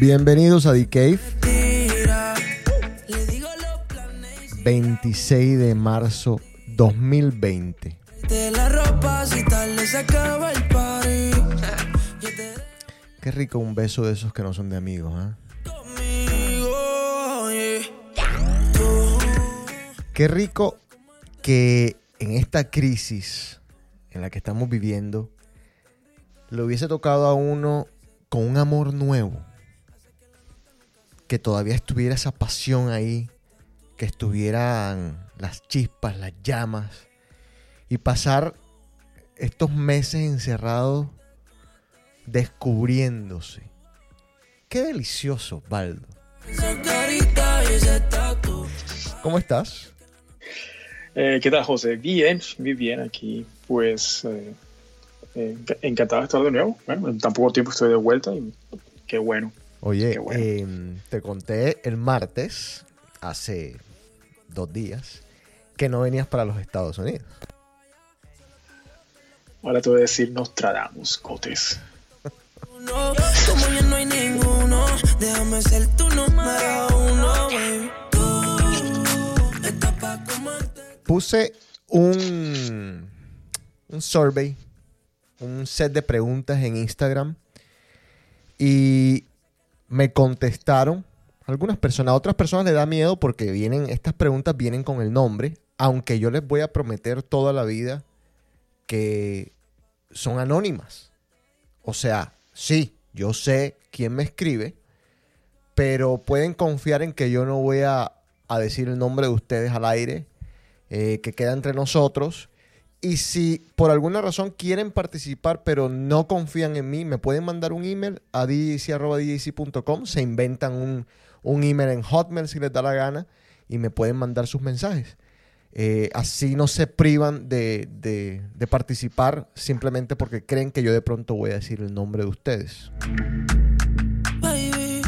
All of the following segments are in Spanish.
Bienvenidos a The Cave, tira. Le digo los planes 26 de marzo 2020. de la ropa si tarde se acaba el party. Yo te Qué rico un beso de esos que no son de amigos, ¿ah? Tú Qué rico que en esta crisis en la que estamos viviendo le hubiese tocado a uno con un amor nuevo. Que todavía estuviera esa pasión ahí, que estuvieran las chispas, las llamas y pasar estos meses encerrados descubriéndose. Qué delicioso, Baldo. ¿Cómo estás? Eh, ¿Qué tal, José? Bien, muy bien aquí. Pues eh, eh, enc- encantado de estar de nuevo. Bueno, en tan poco tiempo estoy de vuelta y qué bueno. Oye, bueno. em, te conté el martes, hace dos días, que no venías para los Estados Unidos. Ahora te voy a decir Nostradamus, Cotes. No, como ya no hay ninguno, déjame ser tu número uno, baby. Puse un, un survey, un set de preguntas en Instagram y me contestaron algunas personas. A otras personas les da miedo porque vienen, estas preguntas vienen con el nombre, aunque yo les voy a prometer toda la vida que son anónimas. O sea, sí, yo sé quién me escribe, pero pueden confiar en que yo no voy a, a decir el nombre de ustedes al aire, eh, que queda entre nosotros. Y si por alguna razón quieren participar, pero no confían en mí, me pueden mandar un email a djc.djc.com, se inventan un, un email en Hotmail si les da la gana y me pueden mandar sus mensajes. Eh, así no se privan de, de- de participar simplemente porque creen que yo de pronto voy a decir el nombre de ustedes. Baby.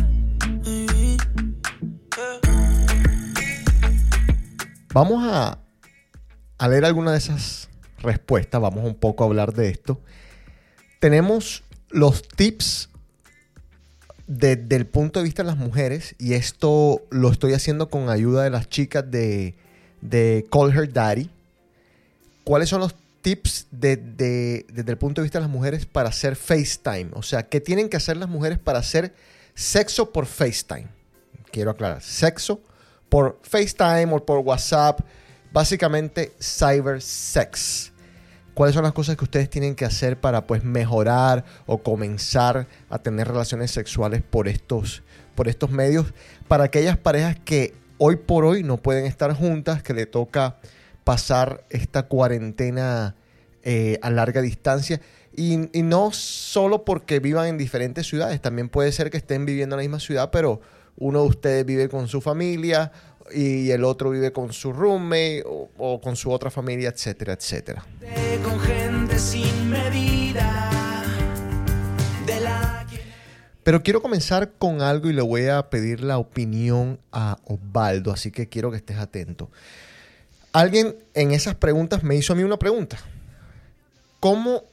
Vamos a, a leer alguna de esas respuestas, vamos un poco a hablar de esto. Tenemos los tips desde el punto de vista de las mujeres y esto lo estoy haciendo con ayuda de las chicas de, Call Her Daddy. ¿Cuáles son los tips de- de- desde el punto de vista de las mujeres para hacer FaceTime? O sea, ¿qué tienen que hacer las mujeres para hacer sexo por FaceTime? Quiero aclarar, sexo por FaceTime o por WhatsApp, básicamente cyber sex. ¿Cuáles son las cosas que ustedes tienen que hacer para pues mejorar o comenzar a tener relaciones sexuales por estos, por estos medios? Para aquellas parejas que hoy por hoy no pueden estar juntas, que le toca pasar esta cuarentena eh, a larga distancia. Y, y no solo porque vivan en diferentes ciudades, también puede ser que estén viviendo en la misma ciudad, pero uno de ustedes vive con su familia y el otro vive con su roommate o, o con su otra familia, etcétera, etcétera. Con gente sin medida. De la Pero quiero comenzar con algo y le voy a pedir la opinión a Osvaldo, así que quiero que estés atento. Alguien en esas preguntas me hizo a mí una pregunta. ¿Cómo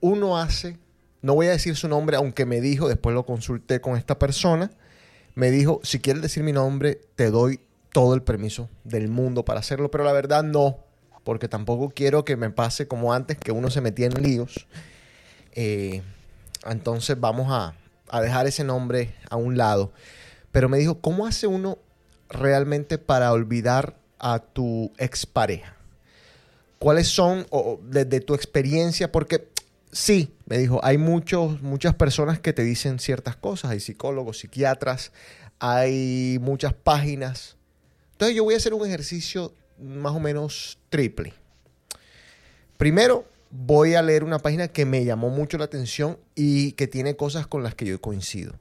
uno hace, no voy a decir su nombre, aunque me dijo, después lo consulté con esta persona, me dijo, si quieres decir mi nombre, te doy todo el permiso del mundo para hacerlo, pero la verdad no, porque tampoco quiero que me pase como antes, que uno se metía en líos. Eh, entonces vamos a, dejar ese nombre a un lado. pero me dijo, ¿cómo hace uno realmente para olvidar a tu expareja? ¿Cuáles son, o, desde tu experiencia? Porque sí, me dijo, hay muchos, muchas personas que te dicen ciertas cosas, hay psicólogos, psiquiatras, hay muchas páginas. Entonces yo voy a hacer un ejercicio más o menos triple. Primero, voy a leer una página que me llamó mucho la atención y que tiene cosas con las que yo coincido.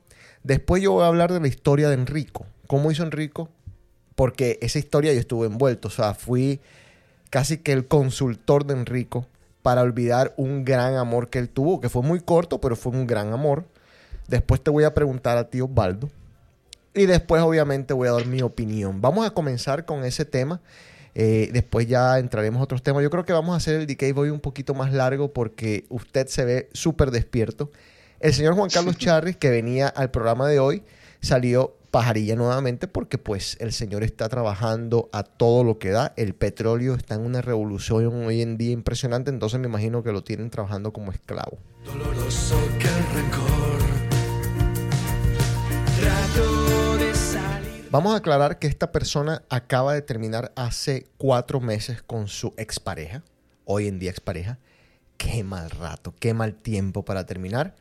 Después yo voy a hablar de la historia de Enrico. ¿Cómo hizo Enrico? Porque esa historia yo estuve envuelto. O sea, fui casi que el consultor de Enrico para olvidar un gran amor que él tuvo, que fue muy corto, pero fue un gran amor. Después te voy a preguntar a ti, Osvaldo. Y después, obviamente, voy a dar mi opinión. Vamos a comenzar con ese tema. Eh, después ya entraremos a otros temas. Yo creo que vamos a hacer el Decay Boy un poquito más largo porque usted se ve súper despierto. El señor Juan Carlos Charris, que venía al programa de hoy, salió pajarilla nuevamente porque pues el señor está trabajando a todo lo que da. El petróleo está en una revolución hoy en día impresionante, entonces me imagino que lo tienen trabajando como esclavo. Doloroso que Vamos a aclarar que esta persona acaba de terminar hace cuatro meses con su expareja, hoy en día expareja. Qué mal rato, qué mal tiempo para terminar.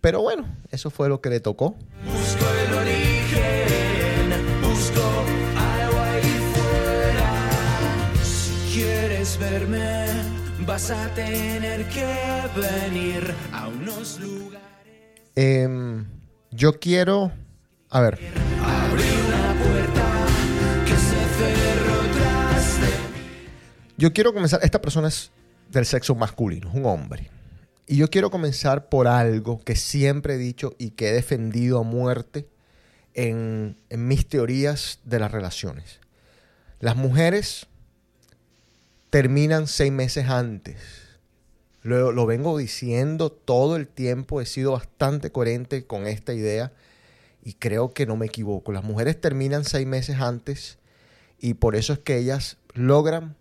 Pero bueno, eso fue lo que le tocó. Busco el origen, busco algo ahí fuera. Si quieres verme, vas a tener que venir a unos lugares. Em, yo quiero. A ver. Yo quiero comenzar. Esta persona es del sexo masculino, es un hombre. Y yo quiero comenzar por algo que siempre he dicho y que he defendido a muerte en, mis teorías de las relaciones. Las mujeres terminan seis meses antes. Lo, lo, vengo diciendo todo el tiempo, he sido bastante coherente con esta idea y creo que no me equivoco. Las mujeres terminan seis meses antes y por eso es que ellas logran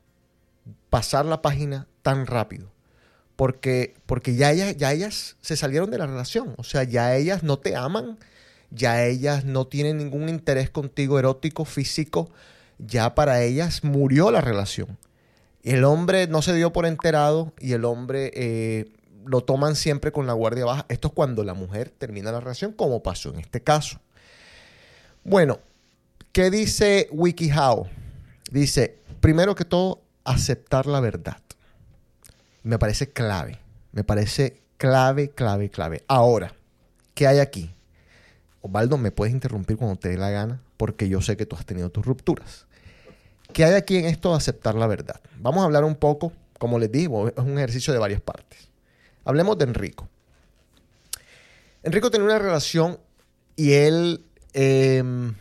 pasar la página tan rápido porque, porque ya, ellas, ya ellas se salieron de la relación, o sea, ya ellas no te aman, ya ellas no tienen ningún interés contigo erótico, físico, ya para ellas murió la relación. El hombre no se dio por enterado y el hombre eh, lo toman siempre con la guardia baja. Esto es cuando la mujer termina la relación, como pasó en este caso. Bueno, ¿qué dice WikiHow? Dice, primero que todo, aceptar la verdad. Me parece clave. Me parece clave, clave, clave. Ahora, ¿qué hay aquí? Osvaldo, me puedes interrumpir cuando te dé la gana, porque yo sé que tú has tenido tus rupturas. ¿Qué hay aquí en esto de aceptar la verdad? Vamos a hablar un poco, como les digo, es un ejercicio de varias partes. Hablemos de Enrico. Enrico tenía una relación y él em,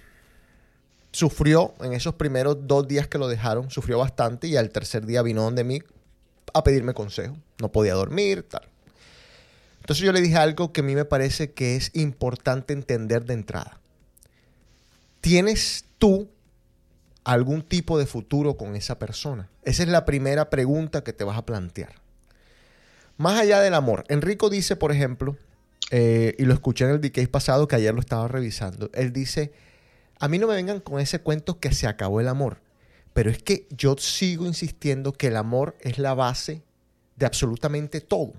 sufrió en esos primeros dos días que lo dejaron, sufrió bastante y al tercer día vino donde mí a pedirme consejo. No podía dormir, tal. Entonces yo le dije algo que a mí me parece que es importante entender de entrada. ¿Tienes tú algún tipo de futuro con esa persona? Esa es la primera pregunta que te vas a plantear. Más allá del amor, Enrico dice, por ejemplo, eh, y lo escuché en el DK pasado que ayer lo estaba revisando, él dice, a mí no me vengan con ese cuento que se acabó el amor. Pero es que yo sigo insistiendo que el amor es la base de absolutamente todo.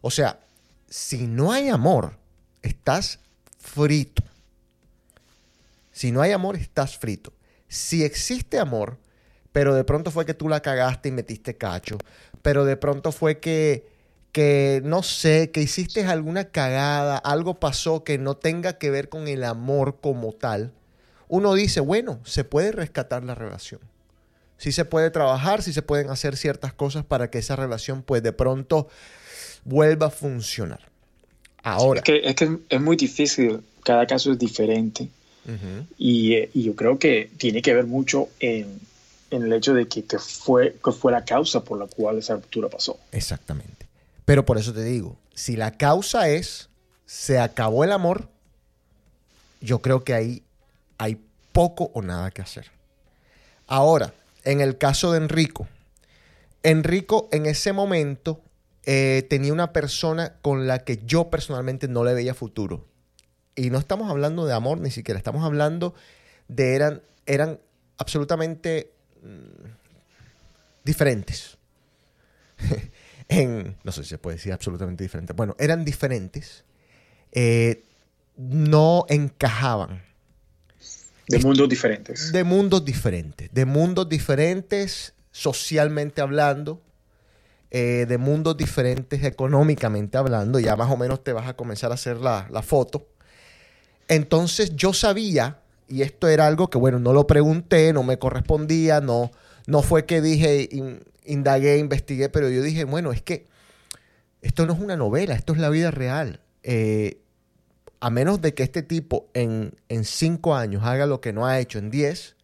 O sea, si no hay amor, estás frito. Si no hay amor, estás frito. Si existe amor, pero de pronto fue que tú la cagaste y metiste cacho, pero de pronto fue que, que no sé, que hiciste alguna cagada, algo pasó que no tenga que ver con el amor como tal, uno dice, bueno, se puede rescatar la relación si se puede trabajar, si se pueden hacer ciertas cosas para que esa relación pues de pronto vuelva a funcionar. Ahora. es, que, es, que es muy difícil, cada caso es diferente. y, y, yo creo que tiene que ver mucho en, en el hecho de que, que, fue, que fue la causa por la cual esa ruptura pasó. Exactamente. Pero por eso te digo, si la causa es se acabó el amor, yo creo que ahí hay poco o nada que hacer. Ahora, en el caso de Enrico, Enrico en ese momento eh, tenía una persona con la que yo personalmente no le veía futuro. Y no estamos hablando de amor ni siquiera, estamos hablando de eran, eran absolutamente mm, diferentes. en, no sé si se puede decir absolutamente diferentes. Bueno, eran diferentes. Eh, no encajaban. De mundos diferentes. De mundos diferentes. De mundos diferentes socialmente hablando. Eh, de mundos diferentes económicamente hablando. Ya más o menos te vas a comenzar a hacer la, la foto. Entonces yo sabía, y esto era algo que, bueno, no lo pregunté, no me correspondía, no, no fue que dije, indagué, investigué, pero yo dije, bueno, es que esto no es una novela, esto es la vida real. Eh, a menos de que este tipo en, en cinco años haga lo que no ha hecho en diez,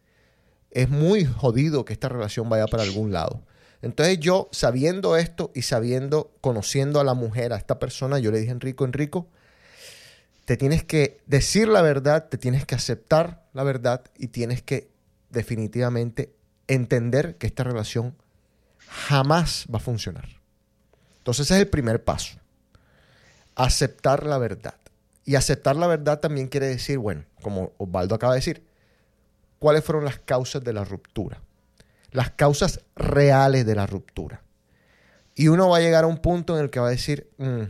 es muy jodido que esta relación vaya para algún lado. Entonces yo, sabiendo esto y sabiendo, conociendo a la mujer, a esta persona, yo le dije, Enrico, Enrico, te tienes que decir la verdad, te tienes que aceptar la verdad y tienes que definitivamente entender que esta relación jamás va a funcionar. Entonces ese es el primer paso. Aceptar la verdad. Y aceptar la verdad también quiere decir, bueno, como Osvaldo acaba de decir, cuáles fueron las causas de la ruptura. Las causas reales de la ruptura. Y uno va a llegar a un punto en el que va a decir, mm,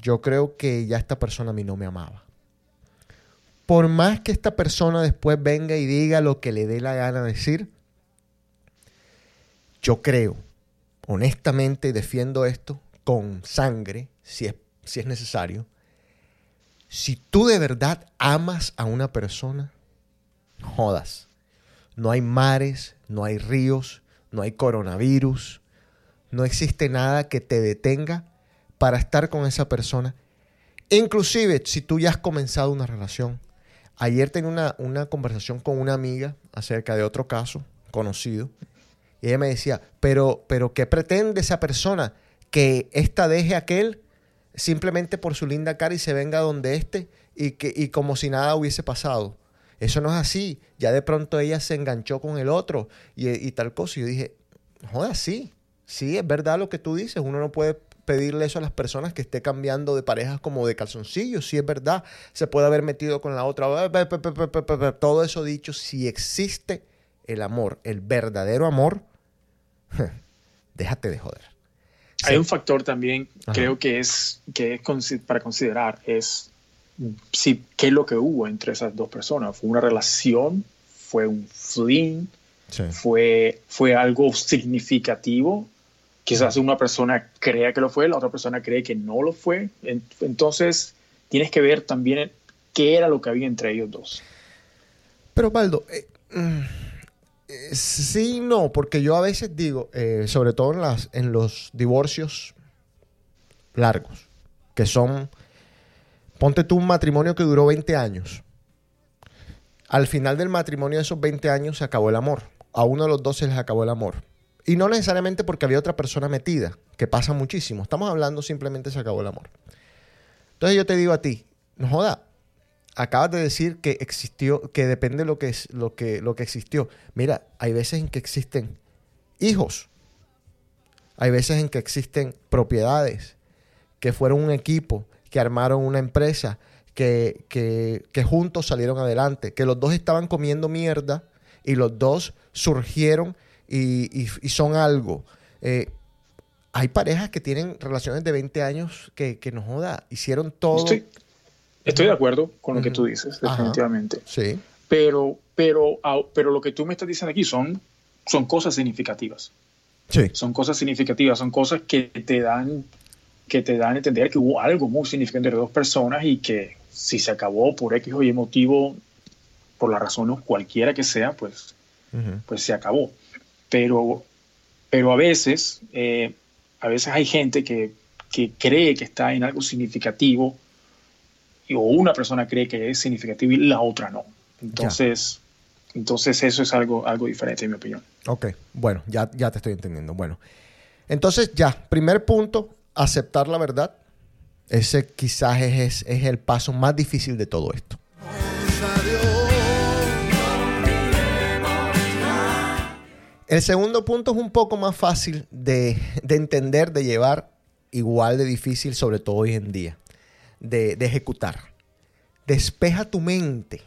yo creo que ya esta persona a mí no me amaba. Por más que esta persona después venga y diga lo que le dé la gana decir, yo creo, honestamente defiendo esto con sangre, si es, si es necesario. Si tú de verdad amas a una persona, jodas. No hay mares, no hay ríos, no hay coronavirus, no existe nada que te detenga para estar con esa persona. Inclusive si tú ya has comenzado una relación. Ayer tenía una, una conversación con una amiga acerca de otro caso conocido y ella me decía, pero, pero ¿qué pretende esa persona? Que ésta deje a aquel simplemente por su linda cara y se venga donde éste y, y como si nada hubiese pasado. Eso no es así. Ya de pronto ella se enganchó con el otro y, y tal cosa. Y yo dije, joda, sí. Sí, es verdad lo que tú dices. Uno no puede pedirle eso a las personas que esté cambiando de parejas como de calzoncillos. Sí, es verdad. Se puede haber metido con la otra. Todo eso dicho, si existe el amor, el verdadero amor, déjate de joder. Hay un factor también, creo que es, que es para considerar, es si, qué es lo que hubo entre esas dos personas. ¿Fue una relación? ¿Fue un fling? Fue, ¿Fue algo significativo? Quizás una persona crea que lo fue, la otra persona cree que no lo fue. Entonces, tienes que ver también qué era lo que había entre ellos dos. Pero, Baldo, eh, mm, sí, no, porque yo a veces digo, eh, sobre todo en los divorcios largos, que son, ponte tú un matrimonio que duró 20 años. Al final del matrimonio de esos 20 años se acabó el amor. A uno de los dos se les acabó el amor. Y no necesariamente porque había otra persona metida, que pasa muchísimo. Estamos hablando simplemente se acabó el amor. Entonces yo te digo a ti, no joda, acabas de decir que existió, que depende de lo que, es, lo que, lo que existió. Mira, hay veces en que existen hijos, hay veces en que existen propiedades, que fueron un equipo, que armaron una empresa, que, que, juntos salieron adelante, que los dos estaban comiendo mierda y los dos surgieron y, son algo. Eh, hay parejas que tienen relaciones de 20 años que, que nos joda, hicieron todo. Estoy de acuerdo con lo que tú dices, definitivamente. sí. Pero, pero, pero lo que tú me estás diciendo aquí son, son cosas significativas. Sí. Son cosas significativas, son cosas que te dan que te dan a entender que hubo algo muy significante entre dos personas y que si se acabó por X o Y motivo, por la razón cualquiera que sea, pues, pues se acabó. Pero, pero a veces, eh, a veces hay gente que, que cree que está en algo significativo o una persona cree que es significativo y la otra no. Entonces, entonces eso es algo, algo diferente en mi opinión. Ok, bueno, ya, ya te estoy entendiendo. Bueno, entonces ya, primer punto, aceptar la verdad. Ese quizás es, es el paso más difícil de todo esto. El segundo punto es un poco más fácil de, de, entender, de llevar, igual de difícil, sobre todo hoy en día de, ejecutar. despeja tu mente.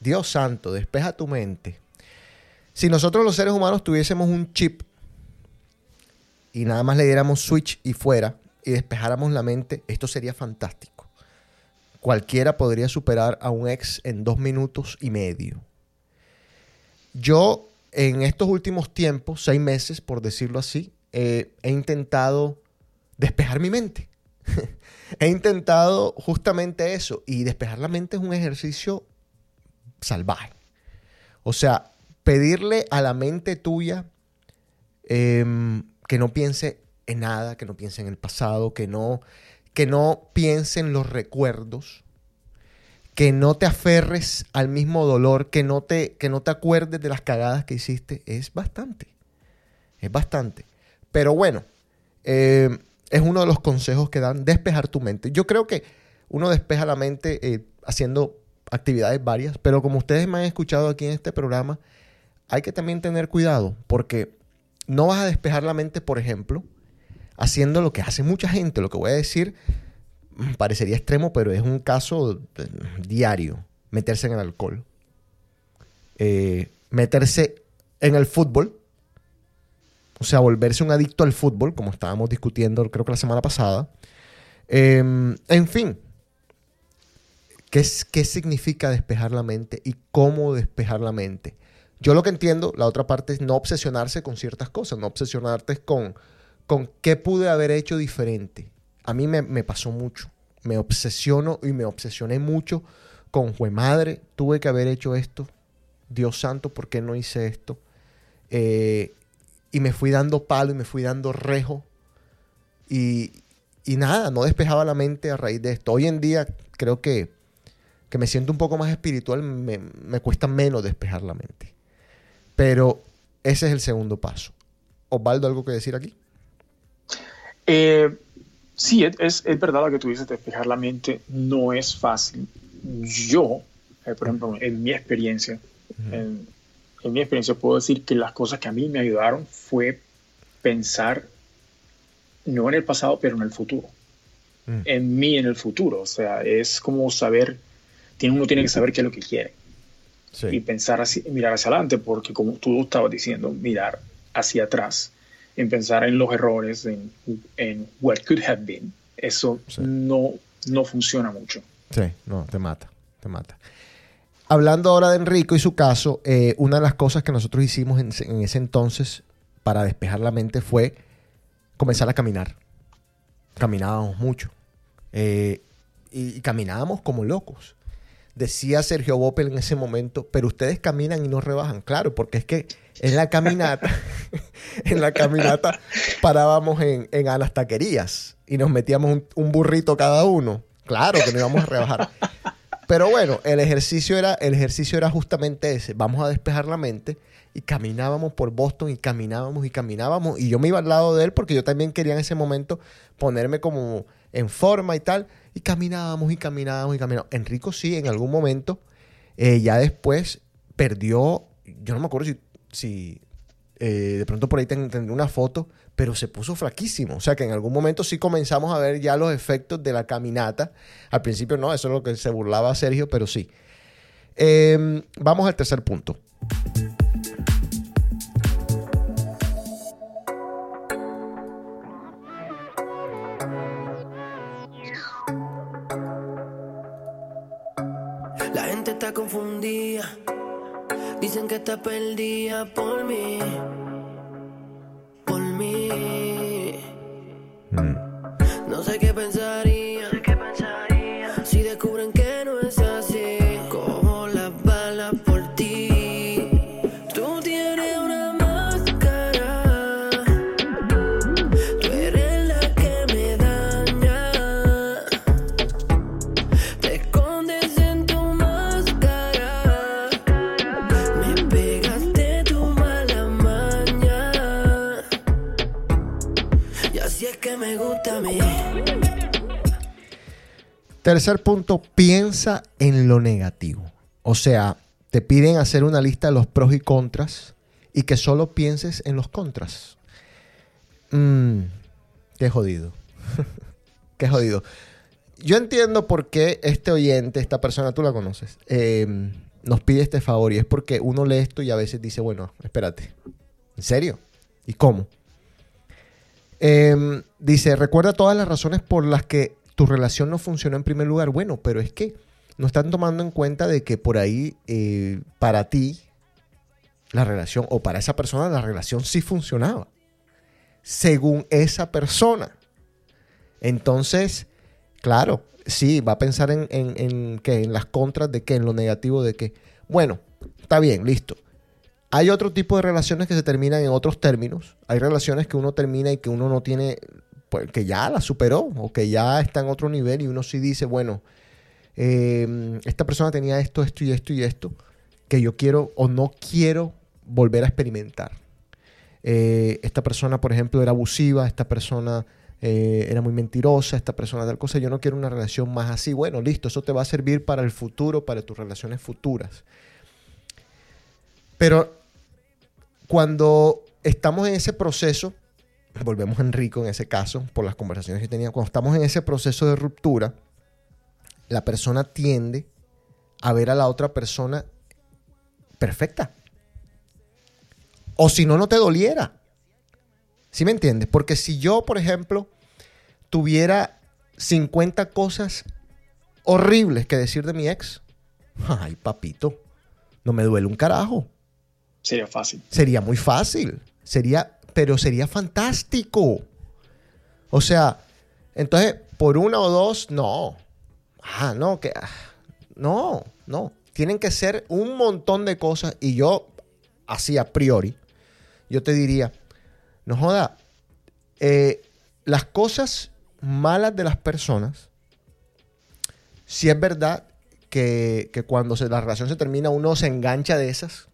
Dios santo, despeja tu mente. Si nosotros los seres humanos tuviésemos un chip y nada más le diéramos switch y fuera y despejáramos la mente, esto sería fantástico. Cualquiera podría superar a un ex en dos minutos y medio. Yo en estos últimos tiempos, seis meses por decirlo así, he intentado despejar mi mente. he intentado justamente eso y despejar la mente es un ejercicio salvaje. O sea, pedirle a la mente tuya em, que no piense en nada, que no piense en el pasado, que no, que no piense en los recuerdos, que no te aferres al mismo dolor, que no te, que no te acuerdes de las cagadas que hiciste, es bastante. Es bastante. Pero bueno, em, es uno de los consejos que dan despejar tu mente. Yo creo que uno despeja la mente eh, haciendo actividades varias, pero como ustedes me han escuchado aquí en este programa, hay que también tener cuidado porque no vas a despejar la mente, por ejemplo, haciendo lo que hace mucha gente. Lo que voy a decir mm, parecería extremo, pero es un caso eh, diario. Meterse en el alcohol. Eh, meterse en el fútbol. O sea, volverse un adicto al fútbol, como estábamos discutiendo creo que la semana pasada. Em, en fin, ¿qué, ¿qué significa despejar la mente y cómo despejar la mente? Yo lo que entiendo, la otra parte es no obsesionarse con ciertas cosas, no obsesionarte con, con qué pude haber hecho diferente. A mí me, pasó mucho. Me obsesiono y me obsesioné mucho con, fue madre, tuve que haber hecho esto. Dios santo, ¿por qué no hice esto? Eh, y me fui dando palo y me fui dando rejo. Y, nada, no despejaba la mente a raíz de esto. Hoy en día creo que, que me siento un poco más espiritual, me, me cuesta menos despejar la mente. Pero ese es el segundo paso. Osvaldo, ¿algo que decir aquí? Eh, sí, es, verdad lo que tú dices, despejar la mente no es fácil. Yo, eh, por ejemplo, en mi experiencia, en, mi experiencia puedo decir que las cosas que a mí me ayudaron fue pensar no en el pasado, pero en el futuro. Mm. En mí, en el futuro. O sea, es como saber, uno tiene que saber qué es lo que quiere y pensar así, mirar hacia adelante, porque como tú estabas diciendo, mirar hacia atrás, en pensar en los errores, en, en what could have been, eso no, no funciona mucho. Sí, no, te mata, te mata. Hablando ahora de Enrico y su caso, eh, una de las cosas que nosotros hicimos en, ese entonces para despejar la mente fue comenzar a caminar. Caminábamos mucho. Eh, y, caminábamos como locos decía Sergio Boppel en ese momento, pero ustedes caminan y no rebajan. Claro, porque es que en la caminata, en la caminata parábamos en, en las taquerías y nos metíamos un, burrito cada uno. Claro que no íbamos a rebajar. Pero bueno, el ejercicio era, el ejercicio era justamente ese. Vamos a despejar la mente y caminábamos por Boston y caminábamos y caminábamos. Y yo me iba al lado de él porque yo también quería en ese momento ponerme como en forma y tal. Y caminábamos y caminábamos y caminábamos. Enrico sí, en algún momento, eh, ya después perdió, yo no me acuerdo si, si eh, de pronto por ahí tendré una foto, pero se puso flaquísimo. O sea que en algún momento sí comenzamos a ver ya los efectos de la caminata. Al principio no, eso es lo que se burlaba Sergio, pero sí. Em, vamos al tercer punto. Dicen que está perdida por mí. Por mí. Tercer punto, piensa en lo negativo. O sea, te piden hacer una lista de los pros y contras y que solo pienses en los contras. Mmm, qué jodido. qué jodido. yo entiendo por qué este oyente, esta persona, tú la conoces, eh, nos pide este favor y es porque uno lee esto y a veces dice, bueno, espérate, ¿en serio? ¿Y cómo? Em, dice, recuerda todas las razones por las que tu relación no funcionó en primer lugar. Bueno, pero es que no están tomando en cuenta de que por ahí, eh, para ti, la relación, o para esa persona, la relación sí funcionaba. Según esa persona. Entonces, claro, sí, va a pensar en, en, en las contras de qué, en lo negativo de que, bueno, está bien, listo. Hay otro tipo de relaciones que se terminan en otros términos. Hay relaciones que uno termina y que uno no tiene, pues, que ya la superó o que ya está en otro nivel y uno sí dice, bueno, eh, esta persona tenía esto, esto y esto y esto, que yo quiero o no quiero volver a experimentar. Eh, esta persona, por ejemplo, era abusiva, esta persona eh, era muy mentirosa, esta persona tal cosa, yo no quiero una relación más así. Bueno, listo, eso te va a servir para el futuro, para tus relaciones futuras. Pero cuando estamos en ese proceso, volvemos a Enrico en ese caso, por las conversaciones que tenía, cuando estamos en ese proceso de ruptura, la persona tiende a ver a la otra persona perfecta. O si no, no te doliera. ¿Sí me entiendes? Porque si yo, por ejemplo, tuviera 50 cosas horribles que decir de mi ex, ay, papito, no me duele un carajo. Sería fácil. Sería muy fácil. Sería, pero sería fantástico. O sea, entonces, por una o dos, no. Ah, no, que. Ah, no, no. Tienen que ser un montón de cosas. Y yo, así a priori, yo te diría, no joda, eh, las cosas malas de las personas, si es verdad que, cuando la relación se termina uno se engancha de esas.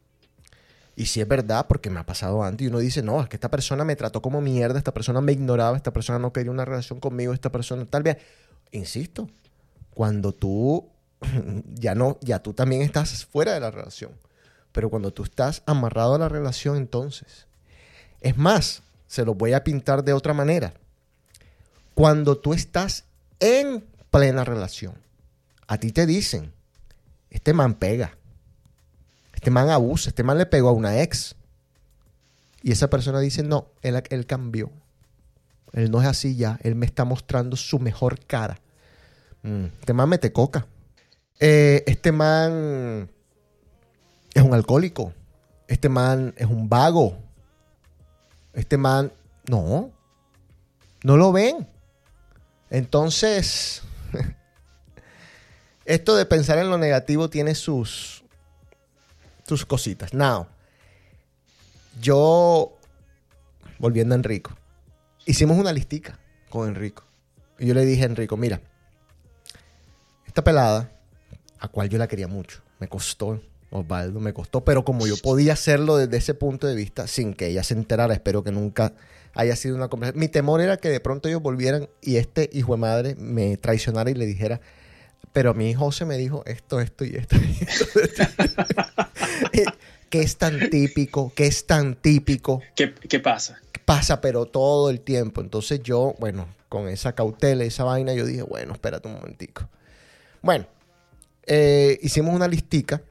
Y si es verdad, porque me ha pasado antes, y uno dice, no, es que esta persona me trató como mierda, esta persona me ignoraba, esta persona no quería una relación conmigo, esta persona tal vez. Insisto, cuando tú ya no, ya tú también estás fuera de la relación. Pero cuando tú estás amarrado a la relación, entonces es más, se lo voy a pintar de otra manera. Cuando tú estás en plena relación, a ti te dicen, este man pega, este man abusa, este man le pegó a una ex. Y esa persona dice, no, él, él cambió. Él no es así ya, él me está mostrando su mejor cara. Mm, este man mete coca. Eh, este man es un alcohólico. Este man es un vago. Este man, no, no lo ven. Entonces, esto de pensar en lo negativo tiene sus, sus cositas. Now, yo, volviendo a Enrico, hicimos una listica con Enrico. Y yo le dije a Enrico, mira, esta pelada, a cual yo la quería mucho, me costó Osvaldo, me costó, pero como yo podía hacerlo desde ese punto de vista sin que ella se enterara, espero que nunca haya sido una conversación. Mi temor era que de pronto ellos volvieran y este hijo de madre me traicionara y le dijera, pero a mi José me dijo esto, esto. Y esto, que es tan típico, que es tan típico. ¿Qué, ¿Qué pasa? Pasa, pero todo el tiempo. Entonces yo, bueno, con esa cautela, esa vaina, yo dije, bueno, espérate un momentico. Bueno, eh, hicimos una listica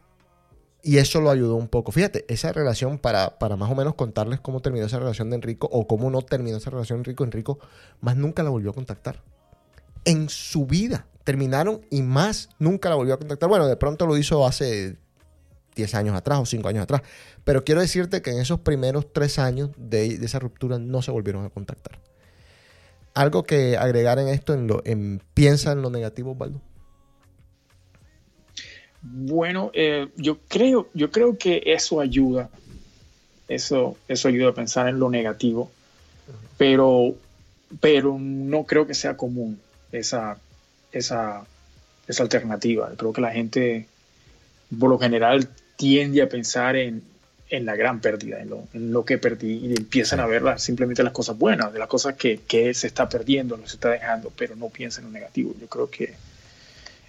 y eso lo ayudó un poco. Fíjate, esa relación, para, para más o menos contarles cómo terminó esa relación de Enrico o cómo no terminó esa relación de Enrico, Enrico más nunca la volvió a contactar. En su vida terminaron y más nunca la volvió a contactar. Bueno, de pronto lo hizo hace 10 años atrás o 5 años atrás. Pero quiero decirte que en esos primeros 3 años de, esa ruptura no se volvieron a contactar. Algo que agregar en esto, en lo, en, piensa en lo negativo, Osvaldo. Bueno, eh, yo, creo, yo creo que eso ayuda. Eso, eso ayuda a pensar en lo negativo. Pero, pero no creo que sea común esa, esa, esa alternativa. Creo que la gente, por lo general, tiende a pensar en, en la gran pérdida, en lo, en lo, que perdí, y empiezan a ver simplemente las cosas buenas, de las cosas que, que se está perdiendo, no se está dejando, pero no piensan en lo negativo. Yo creo que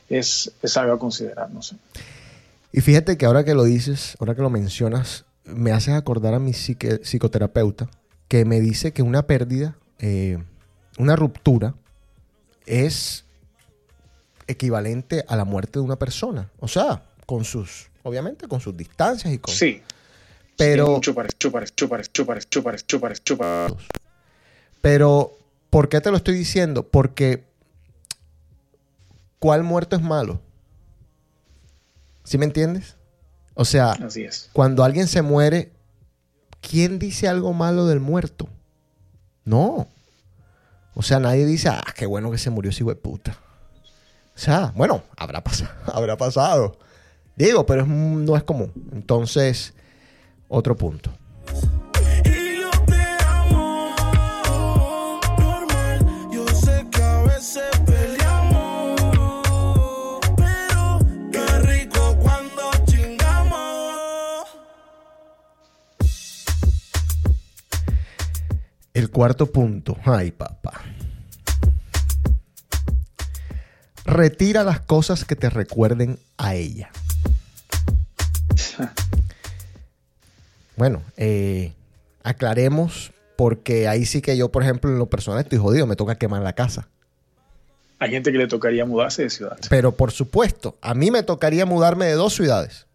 es, algo a considerar, no sé. Y fíjate que ahora que lo dices, ahora que lo mencionas, me haces acordar a mi psicoterapeuta que me dice que una pérdida, eh, una ruptura, es equivalente a la muerte de una persona. O sea, con sus, obviamente, con sus distancias y con... Sí. Pero, pero, ¿por qué te lo estoy diciendo? Porque, ¿cuál muerto es malo? ¿Sí me entiendes? O sea, Así es. cuando alguien se muere, ¿quién dice algo malo del muerto? No. O sea, nadie dice, ah, qué bueno que se murió ese puta. O sea, bueno, habrá pasado, habrá pasado. Digo, pero es- no es común. Entonces, otro punto. Y yo te amo, normal. Yo sé que a veces peleamos, pero qué rico cuando chingamos. El cuarto punto. Ay, papá. Retira las cosas que te recuerden a ella. Bueno, eh, aclaremos porque ahí sí que yo, por ejemplo, en lo personal estoy jodido, me toca quemar la casa. Hay gente que le tocaría mudarse de ciudad. Pero por supuesto, a mí me tocaría mudarme de dos ciudades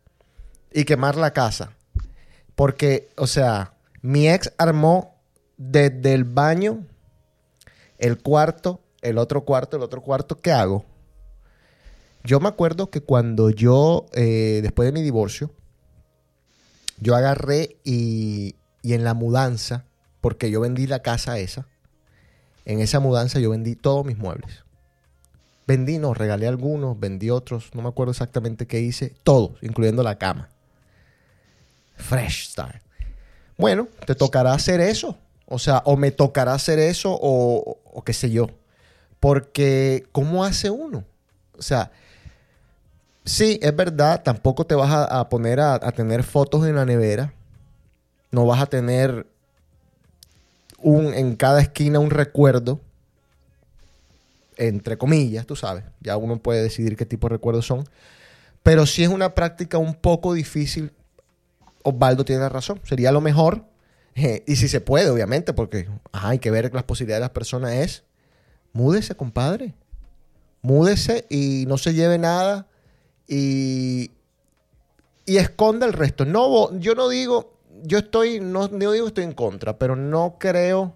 y quemar la casa. Porque, o sea, mi ex armó desde el baño, el cuarto, el otro cuarto, el otro cuarto. ¿Qué hago? Yo me acuerdo que cuando yo, eh, después de mi divorcio, yo agarré y, en la mudanza, porque yo vendí la casa esa, en esa mudanza yo vendí todos mis muebles. Vendí, no, regalé algunos, vendí otros, no me acuerdo exactamente qué hice, todos, incluyendo la cama. Fresh start. Bueno, te tocará hacer eso. O sea, o me tocará hacer eso o, o qué sé yo. Porque, ¿cómo hace uno? O sea, sí, es verdad, tampoco te vas a, poner a, tener fotos en la nevera. No vas a tener un, en cada esquina un recuerdo entre comillas, tú sabes, ya uno puede decidir qué tipo de recuerdos son, pero sí es una práctica un poco difícil. Osvaldo tiene razón, sería lo mejor, y si se puede, obviamente, porque hay que ver las posibilidades de las personas, es múdese, compadre, múdese y no se lleve nada y, y esconda el resto. No, yo no digo, yo estoy, no, no digo estoy en contra, pero no creo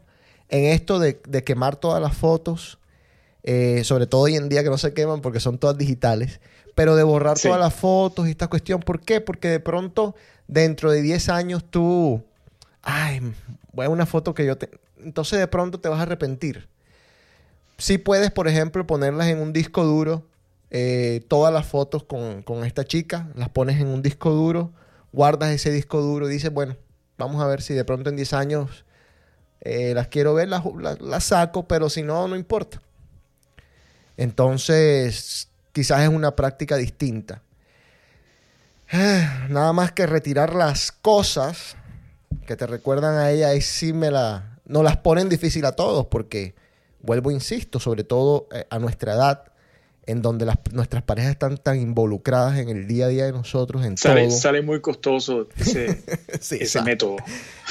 en esto de, de quemar todas las fotos, eh, sobre todo hoy en día que no se queman porque son todas digitales, pero de borrar Sí. todas las fotos y esta cuestión. ¿Por qué? Porque de pronto, dentro de 10 años, tú, ay, voy a una foto que yo te... Entonces de pronto te vas a arrepentir. Sí puedes, por ejemplo, ponerlas en un disco duro, eh, todas las fotos con, con esta chica, las pones en un disco duro, guardas ese disco duro y dices, bueno, vamos a ver si de pronto en 10 años eh, las quiero ver, las, las- saco, pero si no, no importa. Entonces, quizás es una práctica distinta. Nada más que retirar las cosas que te recuerdan a ella, ahí sí me la, no las ponen difícil a todos, porque, vuelvo, insisto, sobre todo eh, a nuestra edad, en donde las- nuestras parejas están tan involucradas en el día a día de nosotros, en Sale, todo. sale muy costoso ese, Sí, ese exacto. método.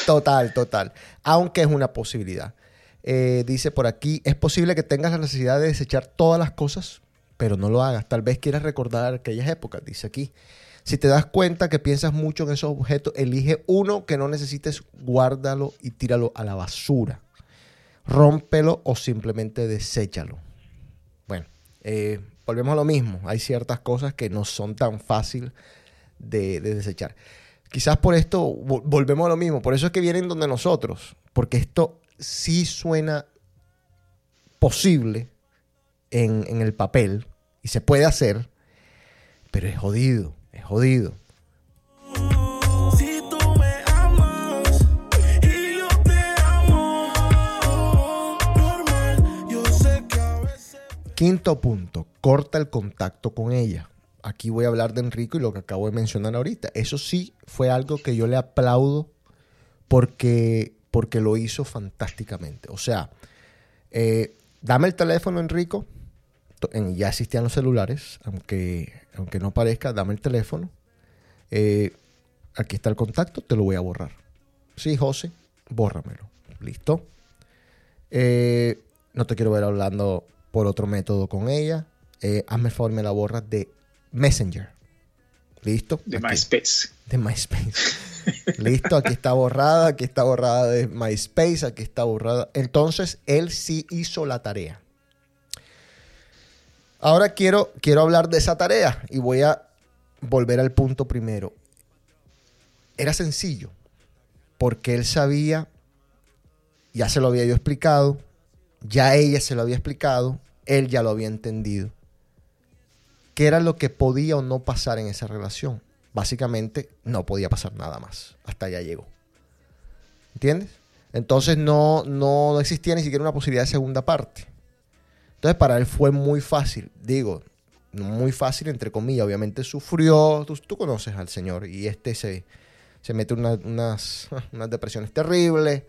Total, total. Aunque es una posibilidad. Eh, dice por aquí, es posible que tengas la necesidad de desechar todas las cosas, pero no lo hagas. Tal vez quieras recordar aquellas épocas, dice aquí. Si te das cuenta que piensas mucho en esos objetos, elige uno que no necesites, guárdalo y tíralo a la basura. Rómpelo o simplemente deséchalo. Eh, volvemos a lo mismo. Hay ciertas cosas que no son tan fácil de, de desechar. Quizás por esto vo- volvemos a lo mismo. Por eso es que vienen donde nosotros. Porque esto sí suena posible en, en el papel y se puede hacer, pero es jodido, es jodido. Quinto punto, corta el contacto con ella. Aquí voy a hablar de Enrico y lo que acabo de mencionar ahorita. Eso sí fue algo que yo le aplaudo porque, porque lo hizo fantásticamente. O sea, eh, dame el teléfono, Enrico. En- Ya existían los celulares, aunque, aunque no parezca, dame el teléfono. Eh, aquí está el contacto, te lo voy a borrar. Sí, José, bórramelo. Listo. Eh, no te quiero ver hablando por otro método con ella. eh, hazme el favor, me la borras de Messenger. ¿Listo? De Aquí. MySpace. De MySpace. Listo, aquí está borrada, aquí está borrada de MySpace, aquí está borrada. Entonces, él sí hizo la tarea. Ahora quiero, quiero hablar de esa tarea y voy a volver al punto primero. Era sencillo, porque él sabía, ya se lo había yo explicado, ya ella se lo había explicado, él ya lo había entendido. ¿Qué era lo que podía o no pasar en esa relación? Básicamente no podía pasar nada más. Hasta allá llegó. ¿Entiendes? Entonces no, no existía ni siquiera una posibilidad de segunda parte. Entonces para él fue muy fácil. Digo, muy fácil entre comillas. Obviamente sufrió. Tú, tú conoces al señor y este se, se mete una- unas, unas depresiones terribles.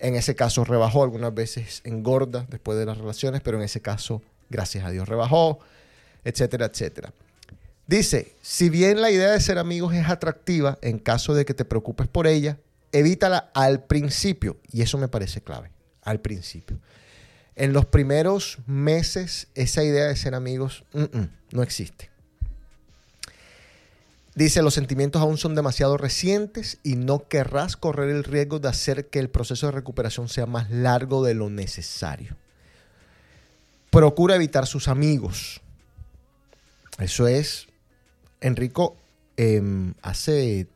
En ese caso rebajó, algunas veces engorda después de las relaciones, pero en ese caso, gracias a Dios, rebajó, etcétera, etcétera. Dice, si bien la idea de ser amigos es atractiva, en caso de que te preocupes por ella, evítala al principio. Y eso me parece clave, al principio. En los primeros meses, esa idea de ser amigos mm, mm, no existe. Dice, los sentimientos aún son demasiado recientes y no querrás correr el riesgo de hacer que el proceso de recuperación sea más largo de lo necesario. Procura evitar sus amigos. Eso es, Enrico, em, hace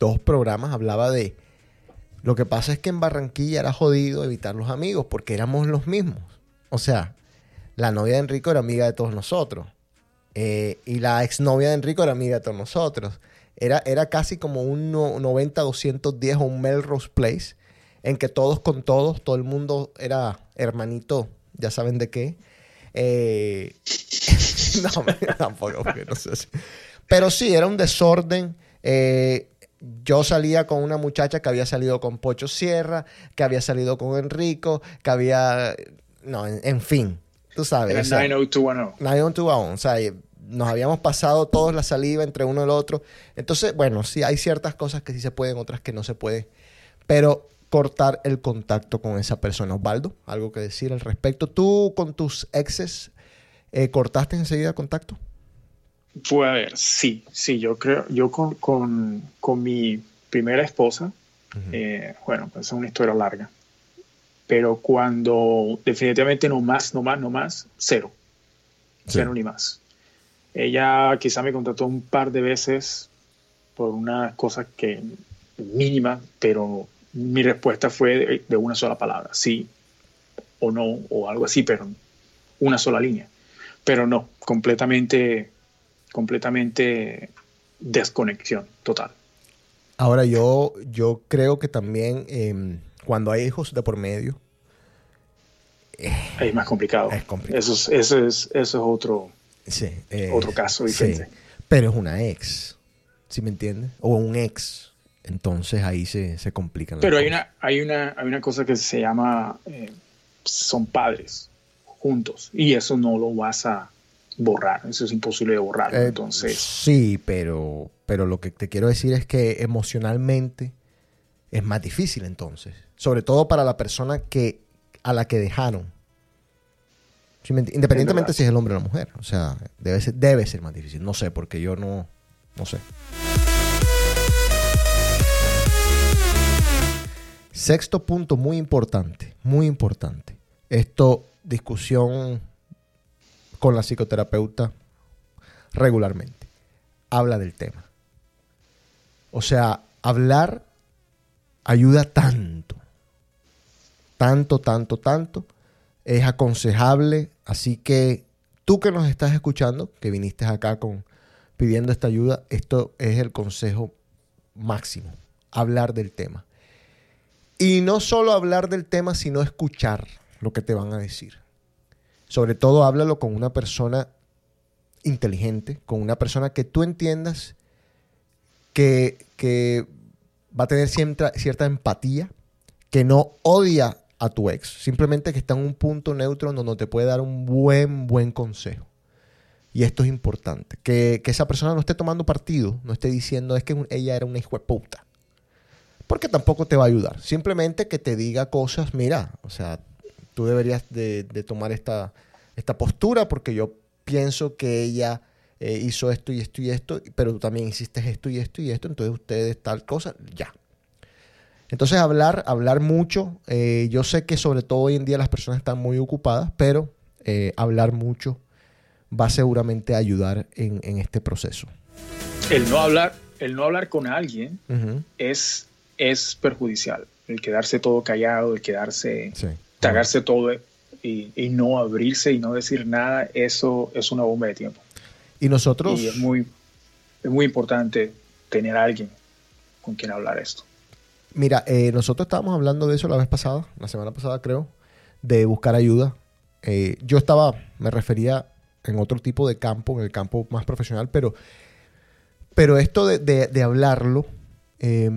dos programas hablaba de, lo que pasa es que en Barranquilla era jodido evitar los amigos porque éramos los mismos. O sea, la novia de Enrico era amiga de todos nosotros. Eh, y la exnovia de Enrico era amiga de todos nosotros. Era, era casi como un no- 90-210 o un Melrose Place, en que todos con todos, todo el mundo era hermanito, ya saben de qué. Eh, no, tampoco, porque no sé si- Pero sí, era un desorden. Eh, yo salía con una muchacha que había salido con Pocho Sierra, que había salido con Enrico, que había... No, en fin, tú sabes. Era o sea, 90210. Nadie on to own. O sea, nos habíamos pasado todos la saliva entre uno y el otro. Entonces, bueno, sí hay ciertas cosas que sí se pueden, otras que no se pueden. Pero cortar el contacto con esa persona. Osvaldo, algo que decir al respecto. ¿Tú con tus exes eh, cortaste enseguida contacto? Fue a ver, sí, sí, yo creo, yo con, con, con mi primera esposa, eh, bueno, pues es una historia larga, pero cuando definitivamente no más, no más, no más, cero, Sí. cero ni más. Ella quizá me contactó un par de veces por una cosa que mínima, pero mi respuesta fue de, una sola palabra, sí o no, o algo así, pero una sola línea. Pero no, completamente, completamente desconexión total. Ahora, yo, yo creo que también em, cuando hay hijos de por medio, Es más complicado. Es complicado. Eso es, eso es, eso es otro. sí, eh, Otro caso sí, diferente. pero es una ex, ¿sí me entiendes? O un ex. Entonces ahí se, se complican Pero hay cosas. una, hay una, hay una cosa que se llama eh, son padres juntos y eso no lo vas a borrar. Eso es imposible de borrar. Eh, Entonces, Sí, pero, pero lo que te quiero decir es que emocionalmente es más difícil entonces. Sobre todo para la persona que, a la que dejaron. ¿Sí me enti- Independientemente si es el hombre o la mujer. O sea, debe ser, debe ser más difícil. No sé, porque yo no, no sé. Sexto punto muy importante, muy importante. Esto, discusión con la psicoterapeuta regularmente. Habla del tema. O sea, hablar ayuda tanto. Tanto, tanto, tanto. Es aconsejable. Así que tú que nos estás escuchando, que viniste acá con pidiendo esta ayuda, esto es el consejo máximo. Hablar del tema. Y no solo hablar del tema, sino escuchar lo que te van a decir. Sobre todo háblalo con una persona inteligente, con una persona que tú entiendas que, que va a tener cierta, cierta empatía, que no odia a tu ex, simplemente que está en un punto neutro donde te puede dar un buen, buen consejo. Y esto es importante, que, que esa persona no esté tomando partido, no esté diciendo es que ella era una hijo de puta porque tampoco te va a ayudar. Simplemente que te diga cosas, mira, o sea, tú deberías de, tomar esta, esta postura porque yo pienso que ella eh, hizo esto y esto y esto, pero tú también hiciste esto y esto y esto, entonces ustedes tal cosa, ya. Entonces hablar, hablar mucho, eh, yo sé que sobre todo hoy en día las personas están muy ocupadas, pero eh, hablar mucho va seguramente a ayudar en, en, este proceso. El no hablar, el no hablar con alguien es, es perjudicial. El quedarse todo callado, el quedarse, tragarse todo y, y, no abrirse y no decir nada, eso es una bomba de tiempo. Y nosotros... Y es muy, es muy importante tener a alguien con quien hablar esto. Mira, eh, nosotros estábamos hablando de eso la vez pasada, la semana pasada creo, de buscar ayuda. Eh, yo estaba, me refería en otro tipo de campo, en el campo más profesional, pero, pero esto de, hablarlo es,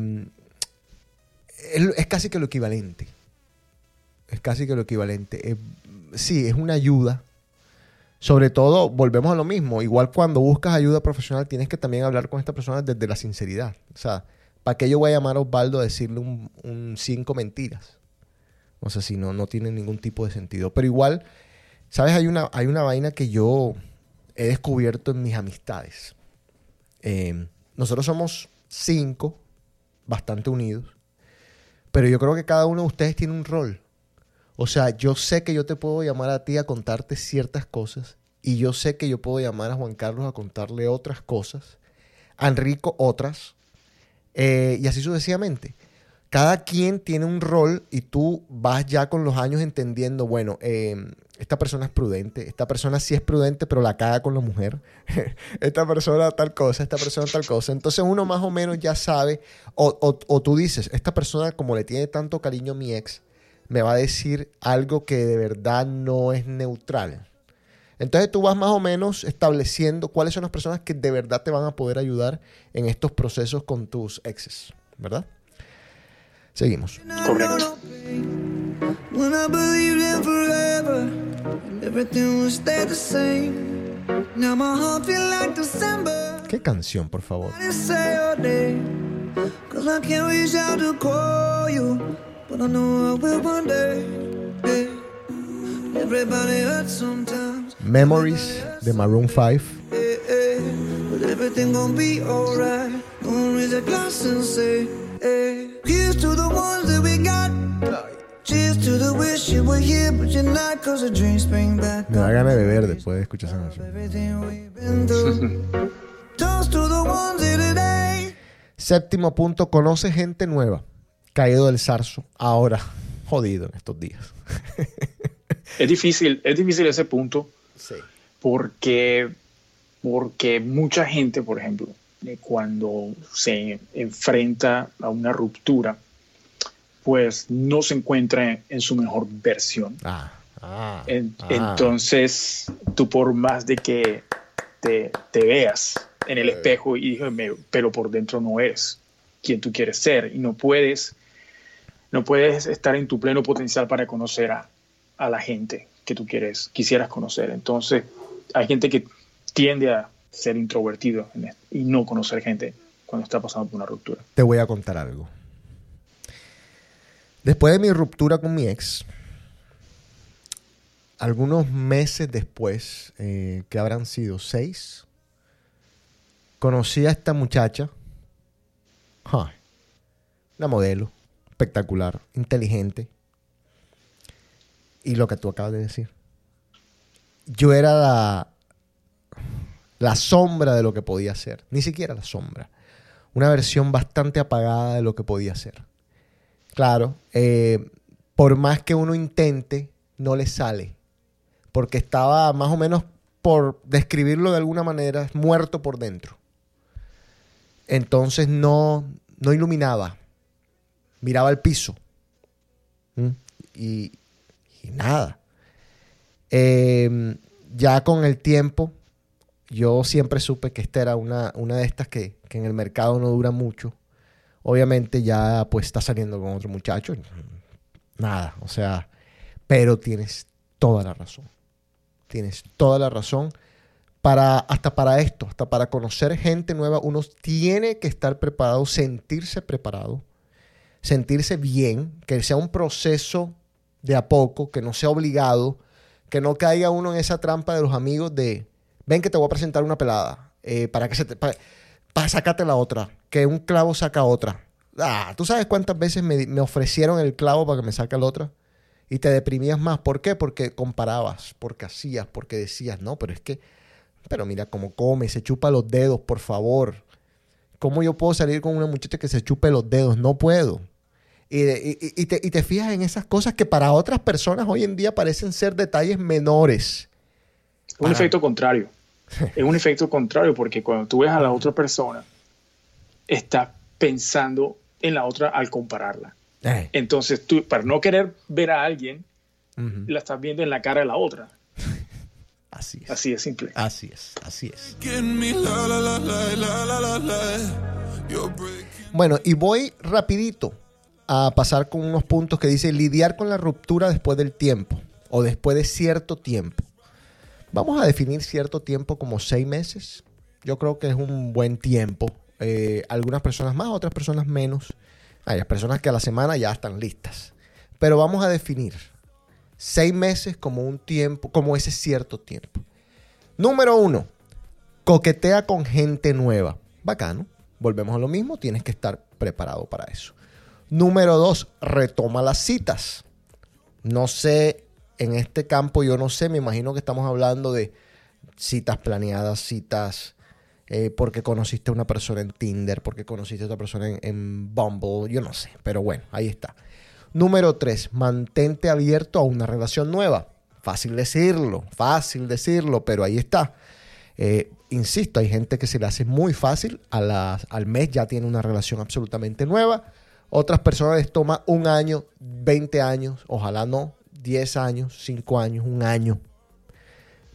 es, casi que lo equivalente. Es casi que lo equivalente. Eh, sí, es una ayuda. Sobre todo, volvemos a lo mismo. Igual cuando buscas ayuda profesional, tienes que también hablar con esta persona desde la sinceridad. O sea, ¿Para qué yo voy a llamar a Osvaldo a decirle un, cinco mentiras? O sea, si no, no tiene ningún tipo de sentido. Pero igual, ¿sabes? Hay una, hay una vaina que yo he descubierto en mis amistades. Eh, nosotros somos cinco, bastante unidos. Pero yo creo que cada uno de ustedes tiene un rol. O sea, yo sé que yo te puedo llamar a ti a contarte ciertas cosas. Y yo sé que yo puedo llamar a Juan Carlos a contarle otras cosas. A Enrico otras. Eh, y así sucesivamente. Cada quien tiene un rol y tú vas ya con los años entendiendo, bueno, em, esta persona es prudente, esta persona sí es prudente, pero la caga con la mujer, esta persona tal cosa, esta persona tal cosa. Entonces uno más o menos ya sabe, o, o tú dices, esta persona como le tiene tanto cariño a mi ex, me va a decir algo que de verdad no es neutral. Entonces tú vas más o menos estableciendo cuáles son las personas que de verdad te van a poder ayudar en estos procesos con tus exes, ¿verdad? Seguimos. Correcto. ¿Qué canción, por favor? Memories de Maroon 5. Me da ganas de beber después de escuchar esa canción. Séptimo punto, conoce gente nueva. Caído del zarzo. Ahora, jodido en estos días. Es difícil, es difícil ese punto. Porque, porque mucha gente, por ejemplo, eh, cuando se enfrenta a una ruptura, pues no se encuentra en, su mejor versión. Ah, ah, ah. Entonces, tú por más de que te, veas en el espejo y dije, pero por dentro no eres quien tú quieres ser y no puedes, no puedes estar en tu pleno potencial para conocer a, a la gente que tú quieres, quisieras conocer. Entonces, hay gente que tiende a ser introvertido y no conocer gente cuando está pasando por una ruptura. Te voy a contar algo. Después de mi ruptura con mi ex, algunos meses después, eh, que habrán sido seis, conocí a esta muchacha, una modelo, espectacular, inteligente, y lo que tú acabas de decir. Yo era la, la sombra de lo que podía ser. Ni siquiera la sombra. Una versión bastante apagada de lo que podía ser. Claro, eh, por más que uno intente, no le sale. Porque estaba más o menos, por describirlo de alguna manera, muerto por dentro. Entonces no, no iluminaba. Miraba al piso. Y, nada. Em, ya con el tiempo, yo siempre supe que esta era una, una de estas que, que, en el mercado no dura mucho. Obviamente ya pues está saliendo con otro muchacho. Nada, o sea, pero tienes toda la razón. Tienes toda la razón. Para, hasta para esto, hasta para conocer gente nueva, uno tiene que estar preparado, sentirse preparado, sentirse bien, que sea un proceso de a poco, que no sea obligado, que no caiga uno en esa trampa de los amigos de, ven que te voy a presentar una pelada, eh, para que se te, para, sacarte la otra, que un clavo saca otra. Ah, ¿tú sabes cuántas veces me, me ofrecieron el clavo para que me saque la otra? Y te deprimías más. ¿Por qué? Porque comparabas, porque hacías, porque decías, no, pero es que, pero mira cómo come, se chupa los dedos, por favor. ¿Cómo yo puedo salir con una muchacha que se chupe los dedos? No puedo. Y, te, fijas en esas cosas que para otras personas hoy en día parecen ser detalles menores. Un efecto contrario. es un efecto contrario porque cuando tú ves a la otra persona, estás pensando en la otra al compararla. Entonces tú, para no querer ver a alguien, la estás viendo en la cara de la otra. Así es. Así es simple. Así es, así es. Bueno, y voy rapidito a pasar con unos puntos que dice lidiar con la ruptura después del tiempo o después de cierto tiempo. Vamos a definir cierto tiempo como seis meses. Yo creo que es un buen tiempo. Eh, algunas personas más, otras personas menos. Hay personas que a la semana ya están listas. Pero vamos a definir seis meses como un tiempo, como ese cierto tiempo. Número uno, coquetea con gente nueva. Bacano. Volvemos a lo mismo, tienes que estar preparado para eso. Número dos, retoma las citas. No sé, en este campo yo no sé, me imagino que estamos hablando de citas planeadas, citas eh, porque conociste a una persona en Tinder, porque conociste a otra persona en, Bumble, yo no sé, pero bueno, ahí está. Número tres, mantente abierto a una relación nueva. Fácil decirlo, fácil decirlo, pero ahí está. Eh, insisto, hay gente que se le hace muy fácil, a al mes ya tiene una relación absolutamente nueva otras personas les toma un año, 20 años, ojalá no, 10 años, 5 años, un año.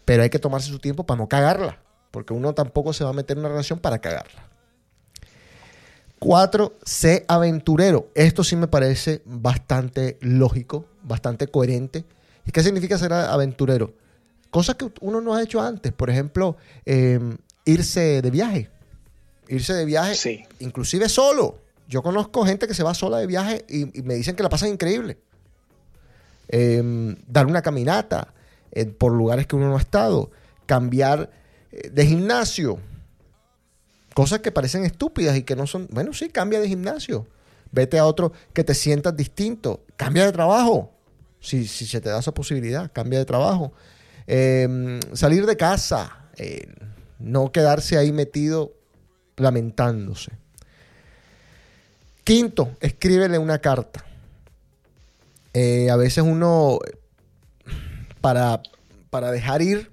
Pero hay que tomarse su tiempo para no cagarla, porque uno tampoco se va a meter en una relación para cagarla. Cuatro, sé aventurero. Esto sí me parece bastante lógico, bastante coherente. ¿Y qué significa ser aventurero? Cosas que uno no ha hecho antes. Por ejemplo, em, irse de viaje. Irse de viaje, inclusive solo. Yo conozco gente que se va sola de viaje y, me dicen que la pasan increíble. Em, dar una caminata eh, por lugares que uno no ha estado. Cambiar eh, de gimnasio. Cosas que parecen estúpidas y que no son. Bueno, sí, cambia de gimnasio. Vete a otro que te sientas distinto. Cambia de trabajo. Si, se te da esa posibilidad, cambia de trabajo. Em, salir de casa. Eh, no quedarse ahí metido lamentándose. Quinto, escríbele una carta. Eh, a veces uno, para, para dejar ir,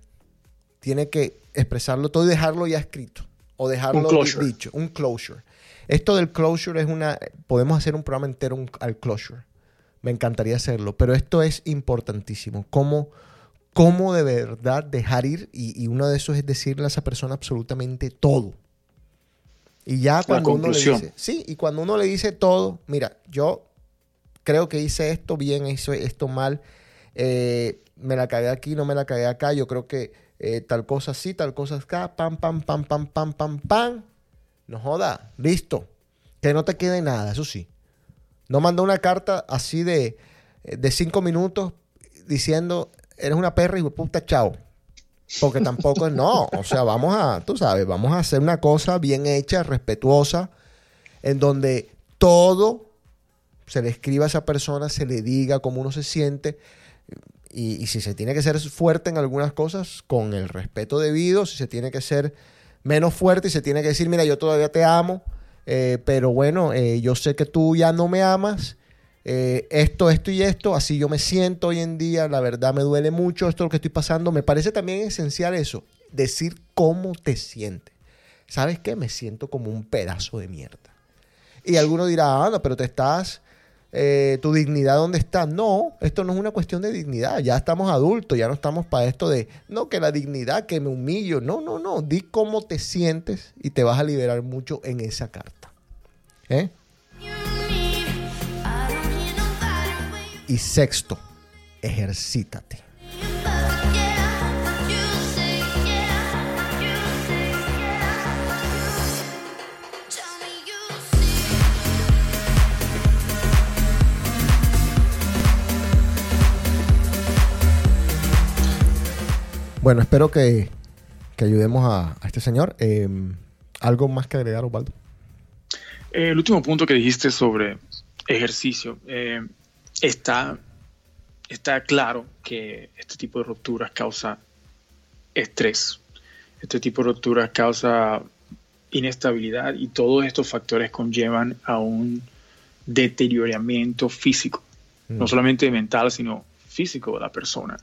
tiene que expresarlo todo y dejarlo ya escrito. O dejarlo dicho. Un closure. Esto del closure es una. Podemos hacer un programa entero al closure. Me encantaría hacerlo. Pero esto es importantísimo. Cómo, cómo de verdad dejar ir. Y, y uno de esos es decirle a esa persona absolutamente todo. Y ya cuando uno le dice, sí, y cuando uno le dice todo, mira, yo creo que hice esto bien, hice esto mal, eh, me la cagué aquí, no me la cagué acá, yo creo que eh, tal cosa sí, tal cosa acá, pam, pam, pam, pam, pam, pam, pam. No joda, listo. Que no te quede nada, eso sí. No manda una carta así de, de cinco minutos diciendo, eres una perra y puta, chao. Porque tampoco no. O sea, vamos a, tú sabes, vamos a hacer una cosa bien hecha, respetuosa, en donde todo se le escriba a esa persona, se le diga cómo uno se siente. Y, si se tiene que ser fuerte en algunas cosas, con el respeto debido, si se tiene que ser menos fuerte y se tiene que decir, mira, yo todavía te amo, eh, pero bueno, eh, yo sé que tú ya no me amas eh, esto, esto y esto, así yo me siento hoy en día, la verdad me duele mucho esto lo que estoy pasando. Me parece también esencial eso, decir cómo te sientes. ¿Sabes qué? Me siento como un pedazo de mierda. Y alguno dirá, ah, no, pero te estás, eh, tu dignidad, ¿dónde está? No, esto no es una cuestión de dignidad, ya estamos adultos, ya no estamos para esto de, no, que la dignidad, que me humillo. No, no, no, di cómo te sientes y te vas a liberar mucho en esa carta. ¿Eh? Y sexto, ejercítate. Bueno, espero que, que ayudemos a, este señor. Eh, ¿Algo más que agregar, Osvaldo? Eh, el último punto que dijiste sobre ejercicio. Está, está claro que este tipo de rupturas causa estrés. Este tipo de rupturas causa inestabilidad y todos estos factores conllevan a un deterioramiento físico, no mm. solamente mental, sino físico de la persona.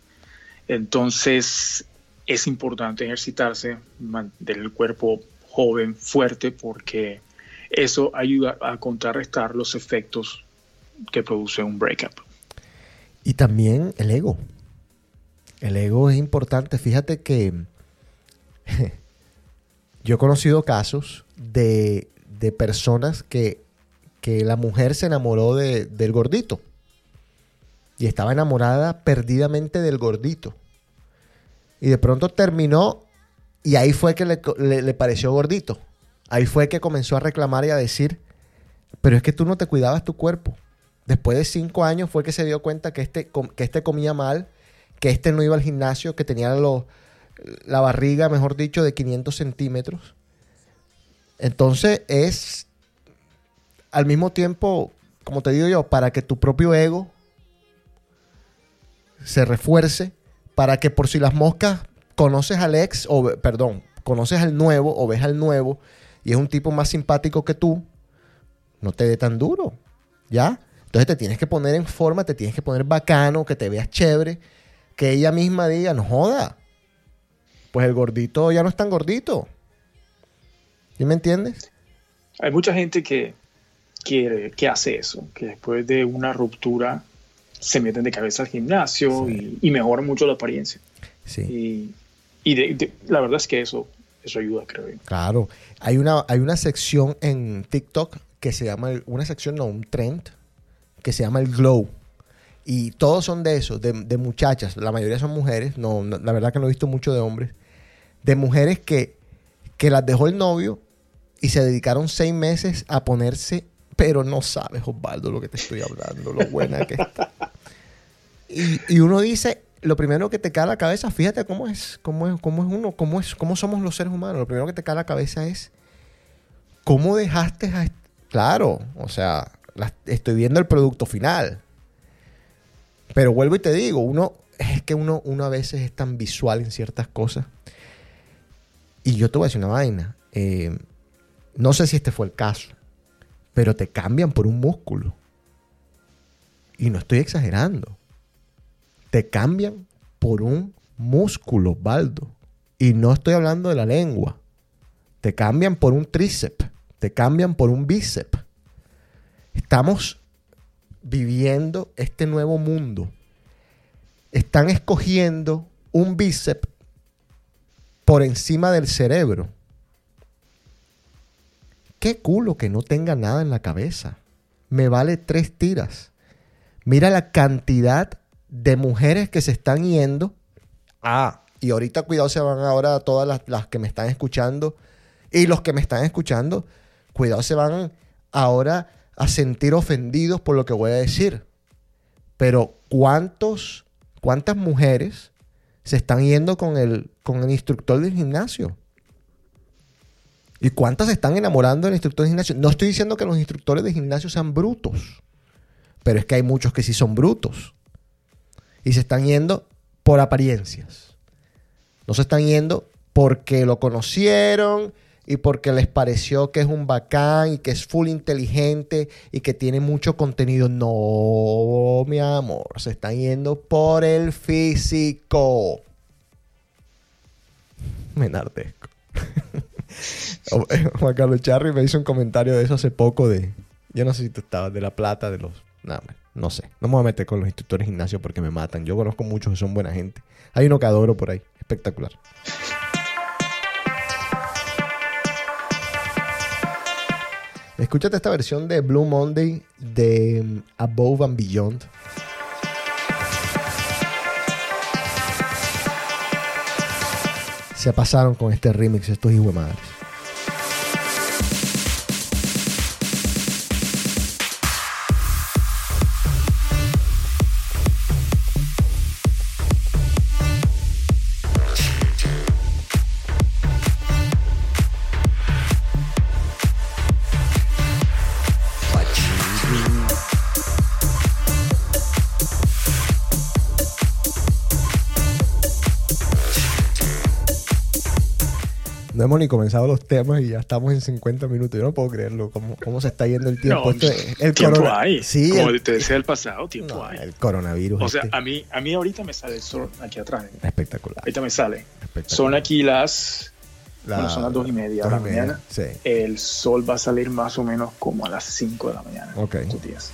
Entonces es importante ejercitarse, mantener el cuerpo joven, fuerte, porque eso ayuda a contrarrestar los efectos que produce un breakup. Y también el ego. El ego es importante. Fíjate que yo he conocido casos de, personas que, que, la mujer se enamoró del gordito. Y estaba enamorada perdidamente del gordito. Y de pronto terminó y ahí fue que le, pareció gordito. Ahí fue que comenzó a reclamar y a decir, pero es que tú no te cuidabas tu cuerpo. Después de cinco años fue que se dio cuenta que este, que este comía mal, que este no iba al gimnasio, que tenía la barriga, mejor dicho, de 500 centímetros. Entonces es al mismo tiempo, como te digo yo, para que tu propio ego se refuerce, para que por si las moscas conoces al ex, o perdón, conoces al nuevo o ves al nuevo y es un tipo más simpático que tú, no te dé tan duro, ¿ya? Entonces te tienes que poner en forma, te tienes que poner bacano, que te veas chévere, que ella misma diga, no joda, pues el gordito ya no es tan gordito. ¿Sí me entiendes? Hay mucha gente que, que, hace eso, que después de una ruptura se meten de cabeza al gimnasio y, mejoran mucho la apariencia. Sí. Y, la verdad es que eso, eso ayuda, creo yo. Claro. Hay una, hay una sección en TikTok que se llama, una sección, no, un trend, que se llama el glow. Y todos son de eso, de, muchachas. La mayoría son mujeres. no, la verdad que no he visto mucho de hombres de mujeres que, que las dejó el novio y se dedicaron seis meses a ponerse, pero no sabes, Osvaldo, lo que te estoy hablando, lo buena que está. Y, uno dice, lo primero que te cae a la cabeza, fíjate cómo es, cómo es, cómo es uno, cómo es, cómo somos los seres humanos. Lo primero que te cae a la cabeza es cómo dejaste a claro, o sea, estoy viendo el producto final. Pero vuelvo y te digo, uno es que uno, uno a veces es tan visual en ciertas cosas y yo te voy a decir una vaina. Eh, no sé si este fue el caso, pero te cambian por un músculo. Y no estoy exagerando. Te cambian por un músculo, Baldo. Y no estoy hablando de la lengua. Te cambian por un tríceps. Te cambian por un bíceps. Estamos viviendo este nuevo mundo. Están escogiendo un bíceps por encima del cerebro. Qué culo que no tenga nada en la cabeza. Me vale tres tiras. Mira la cantidad de mujeres que se están yendo. Ah, y ahorita cuidado se van ahora todas las, las que me están escuchando. Y los que me están escuchando, cuidado se van ahora a sentir ofendidos por lo que voy a decir. Pero ¿cuántos, cuántas mujeres se están yendo con el, con el instructor del gimnasio. ¿Y cuántas se están enamorando del instructor del gimnasio? No estoy diciendo que los instructores de gimnasio sean brutos, pero es que hay muchos que sí son brutos. Y se están yendo por apariencias. No se están yendo porque lo conocieron y porque les pareció que es un bacán y que es full inteligente y que tiene mucho contenido. No, mi amor, se están yendo por el físico. Me enardezco. Juan Carlos Charri me hizo un comentario de eso hace poco de, yo no sé si tú estabas, de la plata de los... No sé. No me voy a meter con los instructores de gimnasio porque me matan. Yo conozco muchos que son buena gente. Hay uno que adoro por ahí. Espectacular. Escúchate esta versión de Blue Monday de um, Above and Beyond. Se pasaron con este remix estos hijos madres. Hemos ni comenzado los temas y ya estamos en 50 minutos. Yo no puedo creerlo. ¿Cómo, cómo se está yendo el tiempo? No, el tiempo corona- hay. Sí, Como el, te decía el pasado, tiempo no, hay. el coronavirus. O sea, este. a mí, a mí ahorita me sale el sol aquí atrás. espectacular. Ahorita me sale. Son aquí las, La- bueno, son las dos y media de la media, mañana. Sí. El sol va a salir más o menos como a las 5 de la mañana. Ok. estos días.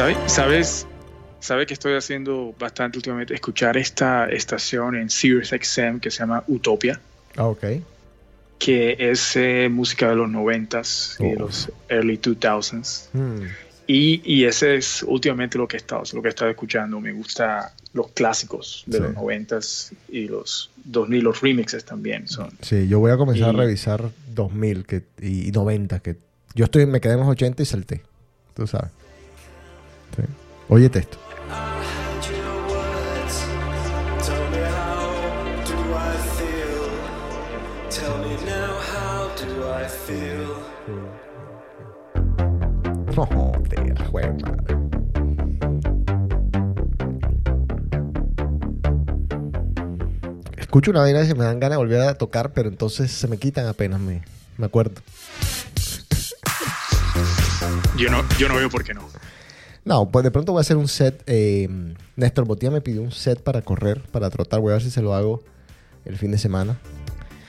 ¿Sabe- ¿Sabes? ¿Sabe que estoy haciendo bastante últimamente? Escuchar esta estación en Sirius XM que se llama Utopia, Ah, ok. que es eh, música de los 90s y de Oh. los early 2000s. Hmm. Y, y ese es últimamente lo que he estado, lo que he estado escuchando. Me gusta los clásicos de Sí. los 90s y los 2000, los remixes también son. Sí, yo voy a comenzar a revisar 2000 que, y, y 90. Que yo estoy, me quedé en los 80 y salté. Tú sabes. Sí. Óyete esto. No, joder, juega, madre. Escucho una vaina y se me dan ganas de volver a tocar, pero entonces se me quitan apenas me, me acuerdo. Yo no, yo no veo por qué no. No, pues de pronto voy a hacer un set. eh, Néstor Botía me pidió un set para correr, para trotar. Voy a ver si se lo hago el fin de semana.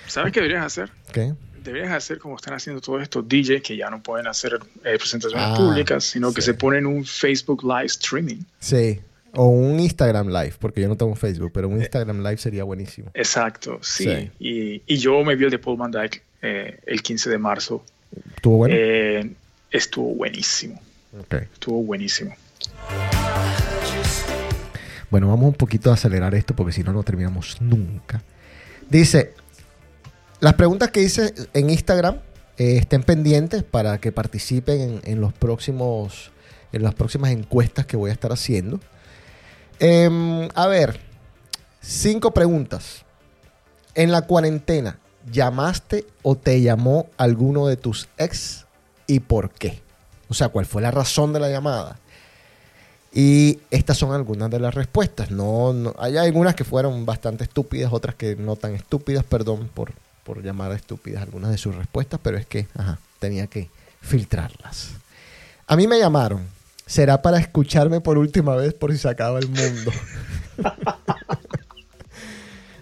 ¿Sabes qué deberías hacer? ¿Qué? Deberías hacer como están haciendo todos estos DJs que ya no pueden hacer eh, presentaciones Ah, públicas, sino que se ponen un Facebook Live streaming. Sí. O un Instagram Live, porque yo no tengo Facebook, pero un Instagram Live sería buenísimo. Exacto, sí. Sí. Y, y yo me vi el de Paul Van Dyke eh, el 15 de marzo. ¿Estuvo bueno? Eh, estuvo buenísimo, Estuvo buenísimo. Bueno, vamos un poquito a acelerar esto porque si no, no terminamos nunca. Dice, las preguntas que hice en Instagram eh, estén pendientes para que participen en, en los próximos, en las próximas encuestas que voy a estar haciendo. Em, a ver, cinco preguntas. En la cuarentena, ¿llamaste o te llamó alguno de tus ex y por qué? O sea, ¿cuál fue la razón de la llamada? Y estas son algunas de las respuestas. No, no- hay algunas que fueron bastante estúpidas, otras que no tan estúpidas. Perdón por, por llamar estúpidas algunas de sus respuestas, pero es que ajá, tenía que filtrarlas. A mí me llamaron. Será para escucharme por última vez por si se acaba el mundo.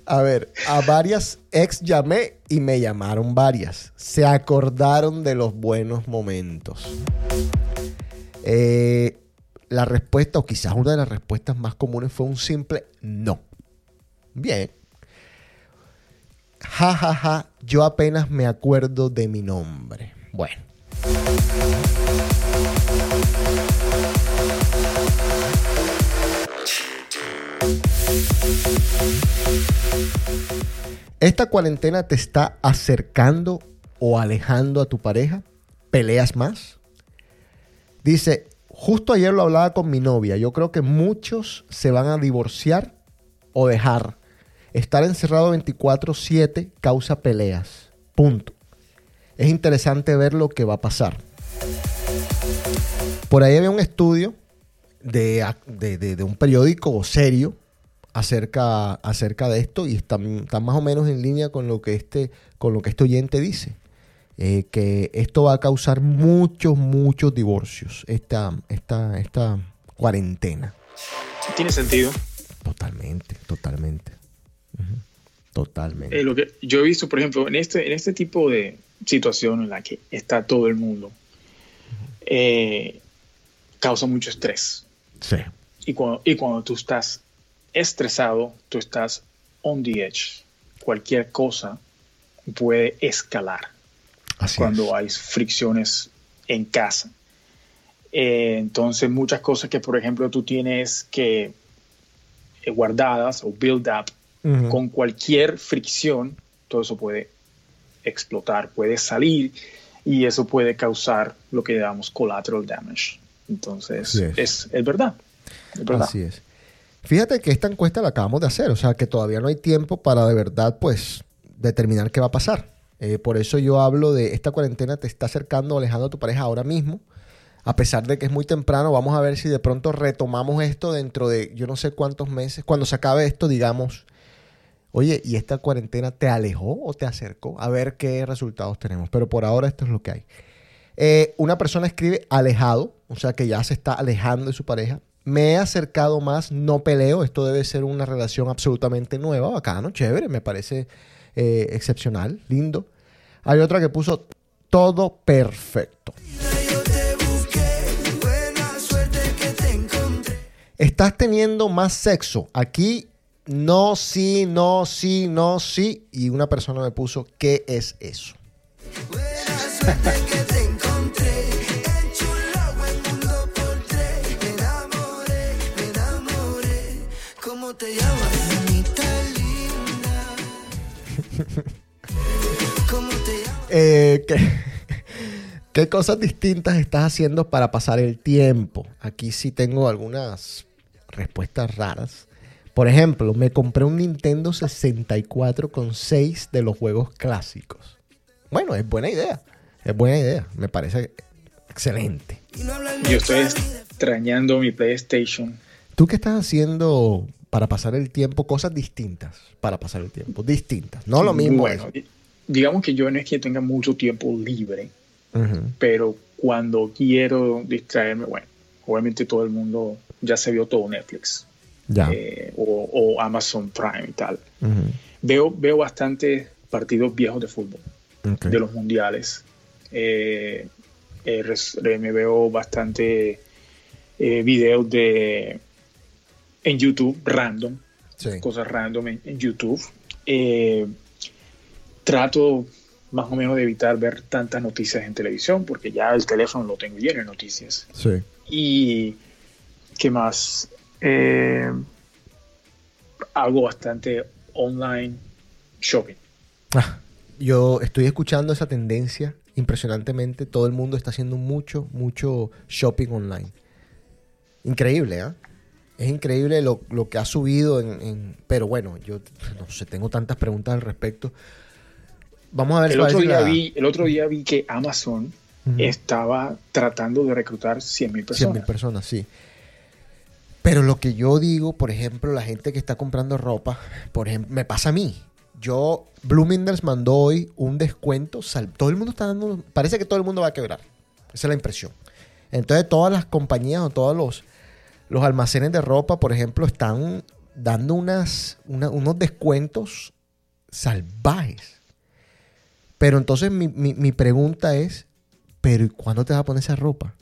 a ver, a varias ex llamé y me llamaron varias. Se acordaron de los buenos momentos. Eh, la respuesta, o quizás una de las respuestas más comunes, fue un simple no. Bien. Ja, ja, ja, yo apenas me acuerdo de mi nombre. Bueno. ¿Esta cuarentena te está acercando o alejando a tu pareja? ¿Peleas más? Dice, justo ayer lo hablaba con mi novia. Yo creo que muchos se van a divorciar o dejar. Estar encerrado 24/7 causa peleas. Punto. Es interesante ver lo que va a pasar. Por ahí había un estudio de, de- de- de un periódico serio acerca, acerca de esto y está, está más o menos en línea con lo que este, con lo que este oyente dice. Eh, que esto va a causar muchos, muchos divorcios, esta, esta, esta cuarentena. Tiene sentido. Totalmente, totalmente. Totalmente. Eh, lo que yo he visto, por ejemplo, en este, en este tipo de situación en la que está todo el mundo, eh, causa mucho estrés. sí, Y cuando, y cuando tú estás estresado, tú estás on the edge. Cualquier cosa puede escalar así cuando es. hay fricciones en casa. Eh, entonces, muchas cosas que, por ejemplo, tú tienes que eh, guardadas o build up con cualquier fricción, todo eso puede explotar, puede salir y eso puede causar lo que llamamos collateral damage. Entonces, es, es verdad. Es verdad. Así es. Fíjate que esta encuesta la acabamos de hacer, o sea que todavía no hay tiempo para de verdad, pues, determinar qué va a pasar. Eh, por eso yo hablo de esta cuarentena te está acercando o alejando a tu pareja ahora mismo. A pesar de que es muy temprano, vamos a ver si de pronto retomamos esto dentro de yo no sé cuántos meses. Cuando se acabe esto, digamos, oye, ¿y esta cuarentena te alejó o te acercó? A ver qué resultados tenemos. Pero por ahora esto es lo que hay. Eh, una persona escribe alejado, o sea que ya se está alejando de su pareja. Me he acercado más, no peleo. Esto debe ser una relación absolutamente nueva, bacano, chévere, me parece eh, excepcional, lindo. Hay otra que puso todo perfecto. Estás teniendo más sexo. Aquí no, sí, no, sí, no, sí. Y una persona me puso, ¿qué es eso? te llamas? ¿Cómo te llamas? Eh, ¿qué, qué cosas distintas estás haciendo para pasar el tiempo? Aquí sí tengo algunas respuestas raras. Por ejemplo, me compré un Nintendo 64 con 6 de los juegos clásicos. Bueno, es buena idea. Es buena idea. Me parece excelente. Yo estoy extrañando mi PlayStation. ¿Tú qué estás haciendo para pasar el tiempo? Cosas distintas para pasar el tiempo. Distintas. No lo mismo. Bueno, eso. digamos que yo no es que tenga mucho tiempo libre, pero cuando quiero distraerme, bueno, obviamente todo el mundo ya se vio todo Netflix Ya. eh, o, o Amazon Prime y tal. Veo, veo bastantes partidos viejos de fútbol, de los mundiales. Eh, eh, eh, me veo bastante videos de en YouTube random, Sí. cosas random en, en YouTube. Eh, trato más o menos de evitar ver tantas noticias en televisión porque ya el teléfono lo tengo lleno de noticias. Sí. Y qué más, Eh, hago bastante online shopping. Ah, yo estoy escuchando esa tendencia impresionantemente. Todo el mundo está haciendo mucho, mucho shopping online. Increíble, ¿ah? Es increíble lo, lo que ha subido en, en- Pero bueno, yo no sé, tengo tantas preguntas al respecto. Vamos a ver El si otro, día la- vi, el otro día vi que Amazon estaba tratando de reclutar 100 mil 100 personas. mil personas, sí. Pero lo que yo digo, por ejemplo, la gente que está comprando ropa, por ejemplo, me pasa a mí. Yo, Bloomingdale's mandó hoy un descuento. sal- todo el mundo está dando. Parece que todo el mundo va a quebrar. Esa es la impresión. Entonces, todas las compañías o todos los, los almacenes de ropa, por ejemplo, están dando unas, una- unos descuentos salvajes. Pero entonces mi, mi- mi pregunta es, ¿pero ¿y cuándo te vas a poner esa ropa?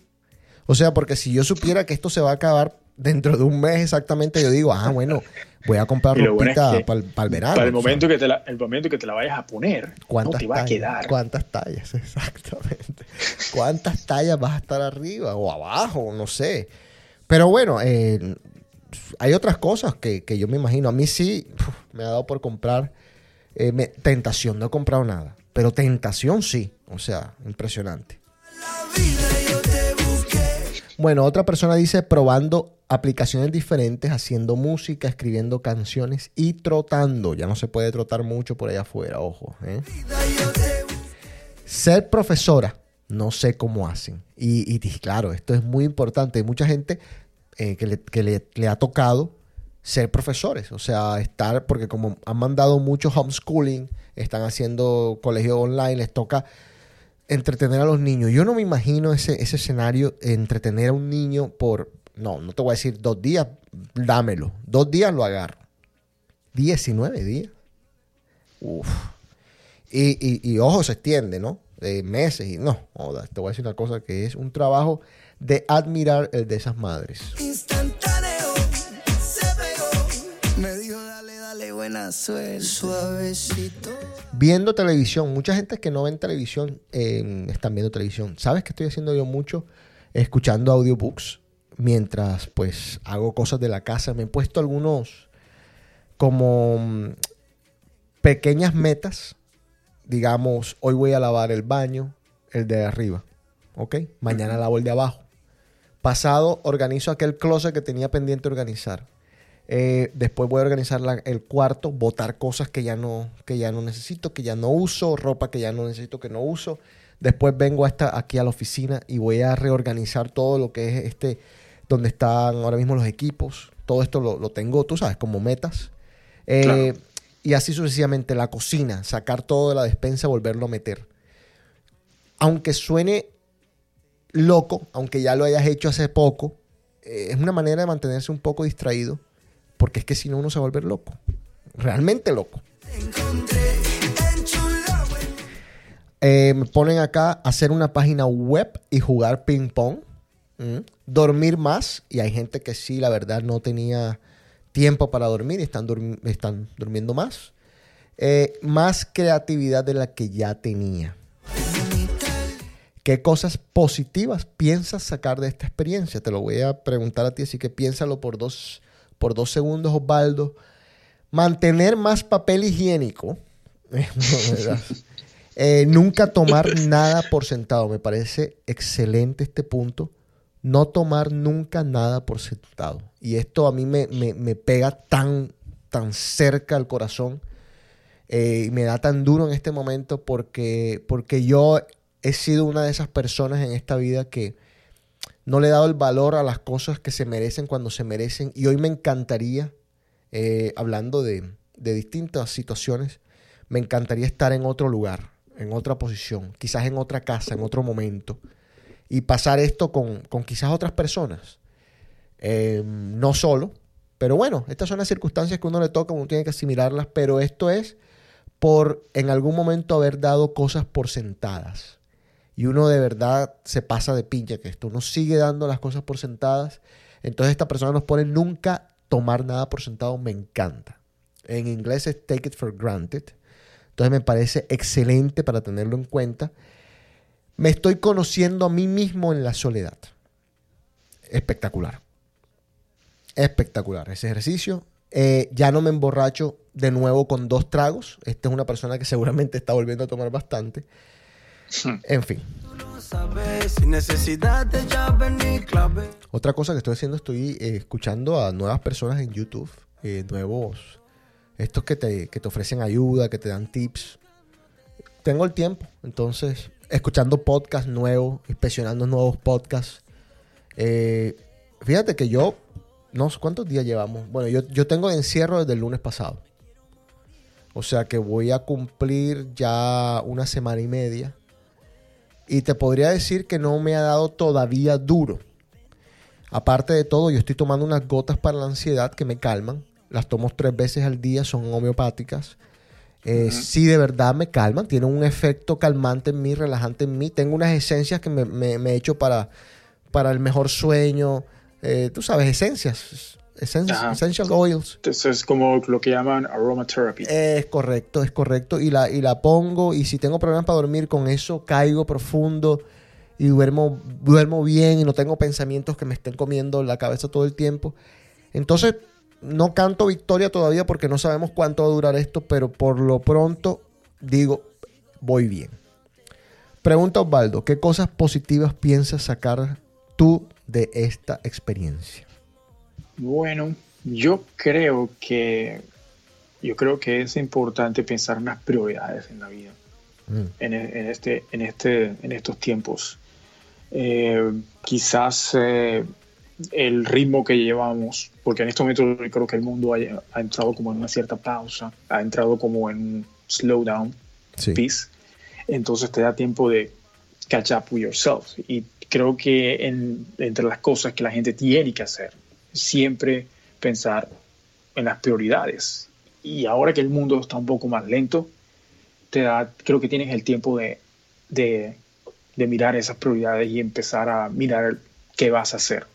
O sea, porque si yo supiera que esto se va a acabar dentro de un mes exactamente, yo digo, ah, bueno, voy a comprar lo bueno es ropita que para el verano. Para el o sea, momento, que te la, el momento que te la vayas a poner, no ¿Cuántas te va a tallas? quedar. ¿Cuántas tallas? Exactamente. ¿Cuántas tallas vas a estar arriba o abajo? No sé. Pero bueno, eh, hay otras cosas que, que yo me imagino. A mí sí me ha dado por comprar. eh, tentación, no he comprado nada. Pero tentación sí. O sea, impresionante. Bueno, otra persona dice probando aplicaciones diferentes, haciendo música, escribiendo canciones y trotando. Ya no se puede trotar mucho por allá afuera, ojo. ¿eh? Ser profesora, no sé cómo hacen. Y, claro, esto es muy importante. Hay mucha gente eh, que, le, que le ha tocado ser profesores. O sea, estar, porque como han mandado mucho homeschooling, están haciendo colegio online, les toca entretener a los niños. Yo no me imagino ese, ese escenario, entretener a un niño por, no, no te voy a decir dos días, dámelo. Dos días lo agarro. 19 días. Uf. Y, y- y ojo, se extiende, ¿no? De meses y no. joda, te voy a decir una cosa que es un trabajo de admirar el de esas madres. Instantáneo, se pegó. Me dijo, dale, dale, buena suerte. Suavecito. Viendo televisión, mucha gente que no ven televisión eh, están viendo televisión. ¿Sabes qué estoy haciendo yo mucho? Escuchando audiobooks mientras pues hago cosas de la casa. Me he puesto algunos como mm, pequeñas metas. Digamos, hoy voy a lavar el baño, el de arriba. ¿Ok? Mañana lavo el de abajo. Pasado organizo aquel closet que tenía pendiente organizar. Eh, después voy a organizar la- el cuarto, botar cosas que ya, no, que ya no necesito, que ya no uso, ropa que ya no necesito, que no uso. Después vengo a esta, aquí a la oficina y voy a reorganizar todo lo que es este, donde están ahora mismo los equipos. Todo esto lo, lo tengo, tú sabes, como metas. Eh, Claro. Y así sucesivamente, la cocina, sacar todo de la despensa, volverlo a meter. Aunque suene loco, aunque ya lo hayas hecho hace poco, eh, es una manera de mantenerse un poco distraído, porque es que si no uno se va a volver loco. Realmente loco. Eh, me ponen acá hacer una página web y jugar ping pong. Dormir más. Y hay gente que sí, la verdad, no tenía tiempo para dormir están, están durmiendo más. Eh, más creatividad de la que ya tenía. ¿Qué cosas positivas piensas sacar de esta experiencia? Te lo voy a preguntar a ti, así que piénsalo por dos, por dos segundos, Osvaldo. Mantener más papel higiénico. ¿verdad? Eh, nunca tomar nada por sentado. Me parece excelente este punto. No tomar nunca nada por sentado. Y esto a mí me, me- me pega tan, tan cerca al corazón. eh, y me da tan duro en este momento porque, porque yo he sido una de esas personas en esta vida que no le he dado el valor a las cosas que se merecen cuando se merecen. Y hoy me encantaría, eh, hablando de, de distintas situaciones, me encantaría estar en otro lugar, en otra posición, quizás en otra casa, en otro momento, y pasar esto con, con quizás otras personas. Eh, no solo, pero bueno, estas son las circunstancias que uno le toca, uno tiene que asimilarlas, pero esto es por en algún momento haber dado cosas por sentadas. Y uno de verdad se pasa de pincha que esto, uno sigue dando las cosas por sentadas. Entonces esta persona nos pone nunca tomar nada por sentado, me encanta. En inglés es take it for granted. Entonces me parece excelente para tenerlo en cuenta. Me estoy conociendo a mí mismo en la soledad. Espectacular. Espectacular ese ejercicio. Eh, ya no me emborracho de nuevo con dos tragos. Esta es una persona que seguramente está volviendo a tomar bastante. En fin. Otra cosa que estoy haciendo, estoy eh, escuchando a nuevas personas en YouTube, eh, nuevos, estos que te, que te ofrecen ayuda, que te dan tips. Tengo el tiempo, entonces, escuchando podcasts nuevos, inspeccionando nuevos podcasts. Eh, fíjate que yo, no cuántos días llevamos. Bueno, yo, yo tengo encierro desde el lunes pasado. O sea que voy a cumplir ya una semana y media. Y te podría decir que no me ha dado todavía duro. Aparte de todo, yo estoy tomando unas gotas para la ansiedad que me calman. Las tomo tres veces al día, son homeopáticas. Eh, Sí, de verdad me calman. Tienen un efecto calmante en mí, relajante en mí. Tengo unas esencias que me, me- me he hecho para, para el mejor sueño. Eh, tú sabes, esencias. Essential oils. Entonces es como lo que llaman aromatherapy. Es correcto, es correcto. Y la, y la pongo y si tengo problemas para dormir con eso, caigo profundo y duermo, duermo bien y no tengo pensamientos que me estén comiendo la cabeza todo el tiempo. Entonces, no canto victoria todavía porque no sabemos cuánto va a durar esto, pero por lo pronto digo, voy bien. Pregunta Osvaldo, ¿qué cosas positivas piensas sacar tú de esta experiencia? Bueno, yo creo que yo creo que es importante pensar en las prioridades en la vida. Mm, en, en este, en, este, en estos tiempos. Eh, quizás eh, el ritmo que llevamos, porque en estos momentos yo creo que el mundo ha, ha entrado como en una cierta pausa, ha entrado como en un slowdown, Sí. peace, entonces te da tiempo de catch up with yourself. Y creo que en- entre las cosas que la gente tiene que hacer, siempre pensar en las prioridades. Y ahora que el mundo está un poco más lento, te da, creo que tienes el tiempo de, de, de mirar esas prioridades y empezar a mirar qué vas a hacer,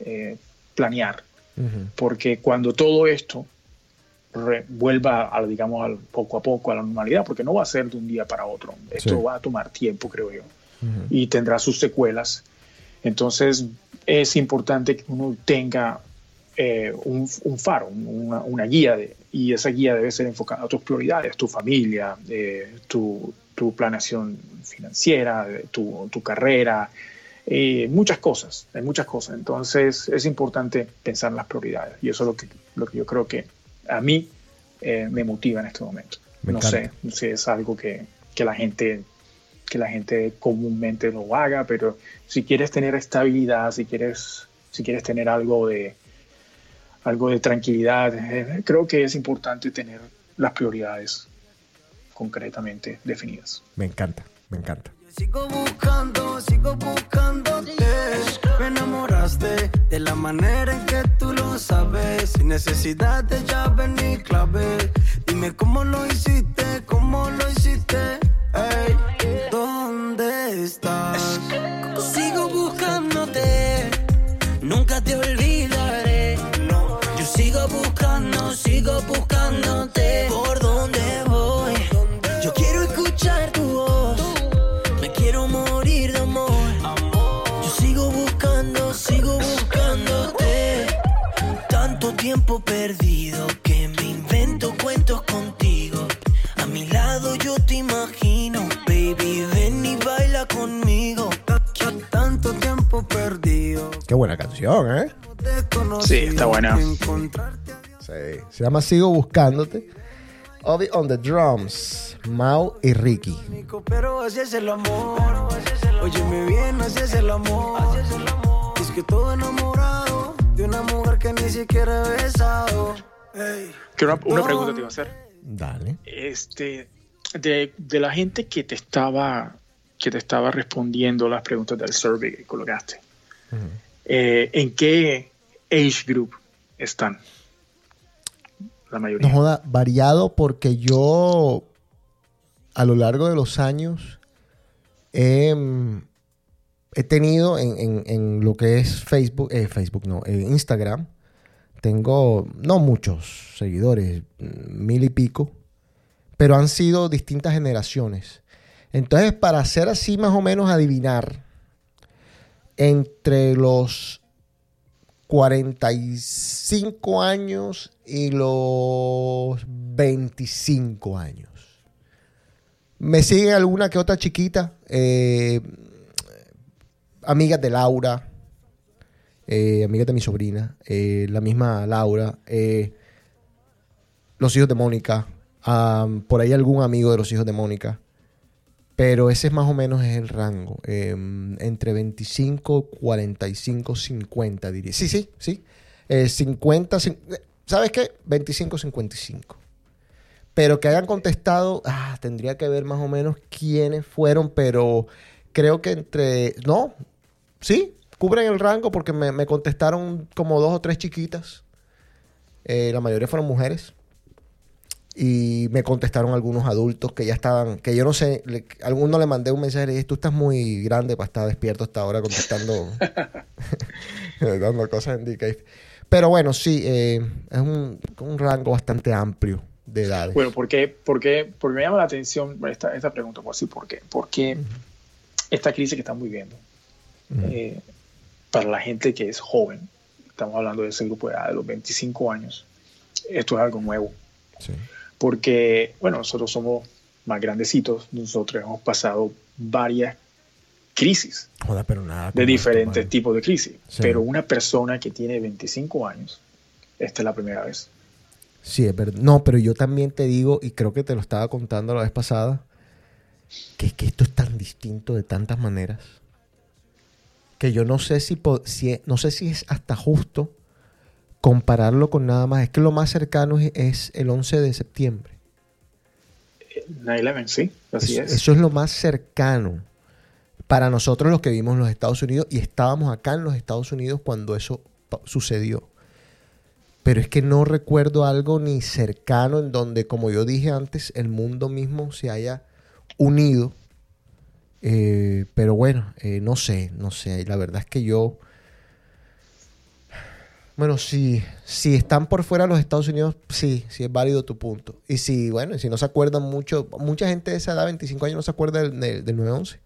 eh, planear. Ujú. Porque cuando todo esto re- vuelva, a, digamos, al, poco a poco a la normalidad, porque no va a ser de un día para otro, esto Sí. va a tomar tiempo, creo yo, Y tendrá sus secuelas. Entonces es importante que uno tenga eh, un, un faro, una, una guía, de- y esa guía debe ser enfocada a tus prioridades, tu familia, eh, tu, tu planeación financiera, tu, tu carrera, eh, muchas cosas, hay muchas cosas. Entonces es importante pensar en las prioridades y eso es lo que, lo que yo creo que a mí eh, me motiva en este momento. Me no encanta. sé si es algo que, que la gente que la gente comúnmente lo haga, pero si quieres tener estabilidad, si quieres, si quieres tener algo de, algo de tranquilidad, eh, creo que es importante tener las prioridades concretamente definidas. Me encanta, me encanta. Sigo buscando, sigo buscándote. Me enamoraste de la manera en que tú lo sabes. Sin necesidad de llave ni clave. Dime cómo lo hiciste, cómo lo hiciste. Ey, ¿dónde Sigo buscándote. Nunca te olvidaré. Yo sigo buscando, sigo buscándote. ¿Por dónde voy? Yo quiero escuchar tu voz. Me quiero morir de amor. Yo sigo buscando, sigo buscándote. Tanto tiempo perdido Qué buena canción, ¿eh? Sí, está buena. Sí. Se llama Sigo Buscándote. Obi on the drums. Mau y Ricky. Pero así es el amor. Óyeme bien, así es el amor. Es que todo enamorado de una mujer que ni siquiera he besado. Ey. Que una, una pregunta te iba a hacer. Dale. Este, de, de la gente que te estaba que te estaba respondiendo las preguntas del survey que colocaste, eh, ¿en qué age group están? La mayoría. No joda, variado porque yo a lo largo de los años he, mm, he tenido en, en- en lo que es Facebook, eh, Facebook no, eh, Instagram, tengo no muchos seguidores, mm, mil y pico, pero han sido distintas generaciones. Entonces, para hacer así más o menos adivinar, entre los 45 años y los 25 años. Me sigue alguna que otra chiquita, eh, amigas de Laura, eh, amigas de mi sobrina, eh, la misma Laura, eh, los hijos de Mónica, ah, por ahí algún amigo de los hijos de Mónica. Pero ese es más o menos es el rango. eh, entre 25, 45, 50, diría. Sí, sí, sí. Eh, 50, cin- ¿sabes qué? 25, 55. Pero que hayan contestado, ah, tendría que ver más o menos quiénes fueron, pero creo que entre... No, sí, cubren el rango porque me, me contestaron como dos o tres chiquitas. Eh, la mayoría fueron mujeres. Y me contestaron algunos adultos que ya estaban, que yo no sé, le, a alguno le mandé un mensaje y le dije, tú estás muy grande para estar despierto hasta ahora contestando, dando cosas en DK. Pero bueno, sí, eh, es un, un rango bastante amplio de edades. Bueno, ¿por qué, por qué- porque me llama la atención esta, esta pregunta, por así, ¿por qué? Porque esta crisis que estamos viviendo, eh, para la gente que es joven, estamos hablando de ese grupo de edad de los 25 años, esto es algo nuevo. Sí. Porque, bueno, nosotros somos más grandecitos, nosotros hemos pasado varias crisis Joda, pero nada. de diferentes esto, tipos de crisis. Sí. Pero una persona que tiene 25 años, esta es la primera vez. Sí, es verdad. No, pero yo también te digo, y creo que te lo estaba contando la vez pasada, que es que esto es tan distinto de tantas maneras que yo no sé si- no sé si es hasta justo compararlo con nada más. Es que lo más cercano es, es el 11 de septiembre. 9-11, sí, así eso, es. eso es lo más cercano para nosotros los que vivimos en los Estados Unidos y estábamos acá en los Estados Unidos cuando eso sucedió. Pero es que no recuerdo algo ni cercano en donde, como yo dije antes, el mundo mismo se haya unido. Eh, pero bueno, eh, no sé, no sé. La verdad es que yo... Bueno, si, si están por fuera de los Estados Unidos, sí, sí es válido tu punto. Y si, bueno, si no se acuerdan mucho, mucha gente de esa edad, 25 años, no se acuerda del, del, del 9-11.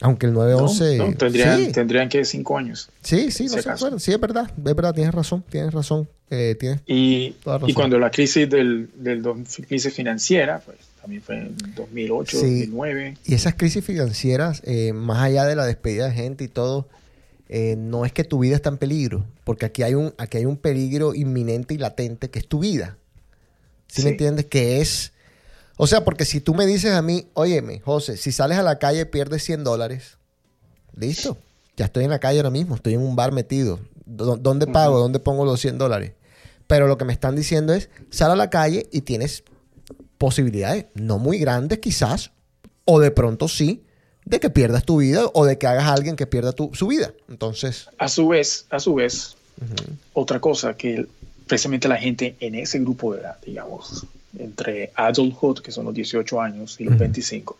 Aunque el 9-11... No, no, tendrían, sí, tendrían que 5 años. sí, sí, no se acaso. acuerdan. Sí, es verdad, es verdad, tienes razón, tienes razón. Eh, tienes Y, Toda razón. y cuando la crisis del, del crisis financiera, pues también fue en 2008, Sí. 2009. Y esas crisis financieras, eh, más allá de la despedida de gente y todo, eh, no es que tu vida está en peligro, porque aquí hay un, aquí hay un peligro inminente y latente que es tu vida. ¿Sí, me entiendes? Que es, O sea, porque si tú me dices a mí, óyeme, José, si sales a la calle pierdes 100 dólares, listo. Ya estoy en la calle ahora mismo, estoy en un bar metido. ¿Dó- ¿Dónde pago? ¿Dónde pongo los 100 dólares? Pero lo que me están diciendo es, sal a la calle y tienes posibilidades, no muy grandes quizás, o de pronto sí, de que pierdas tu vida o de que hagas a alguien que pierda tu- su vida. Entonces, A su vez, a su vez, otra cosa que precisamente la gente en ese grupo de edad, digamos, entre adulthood, que son los 18 años, y los 25,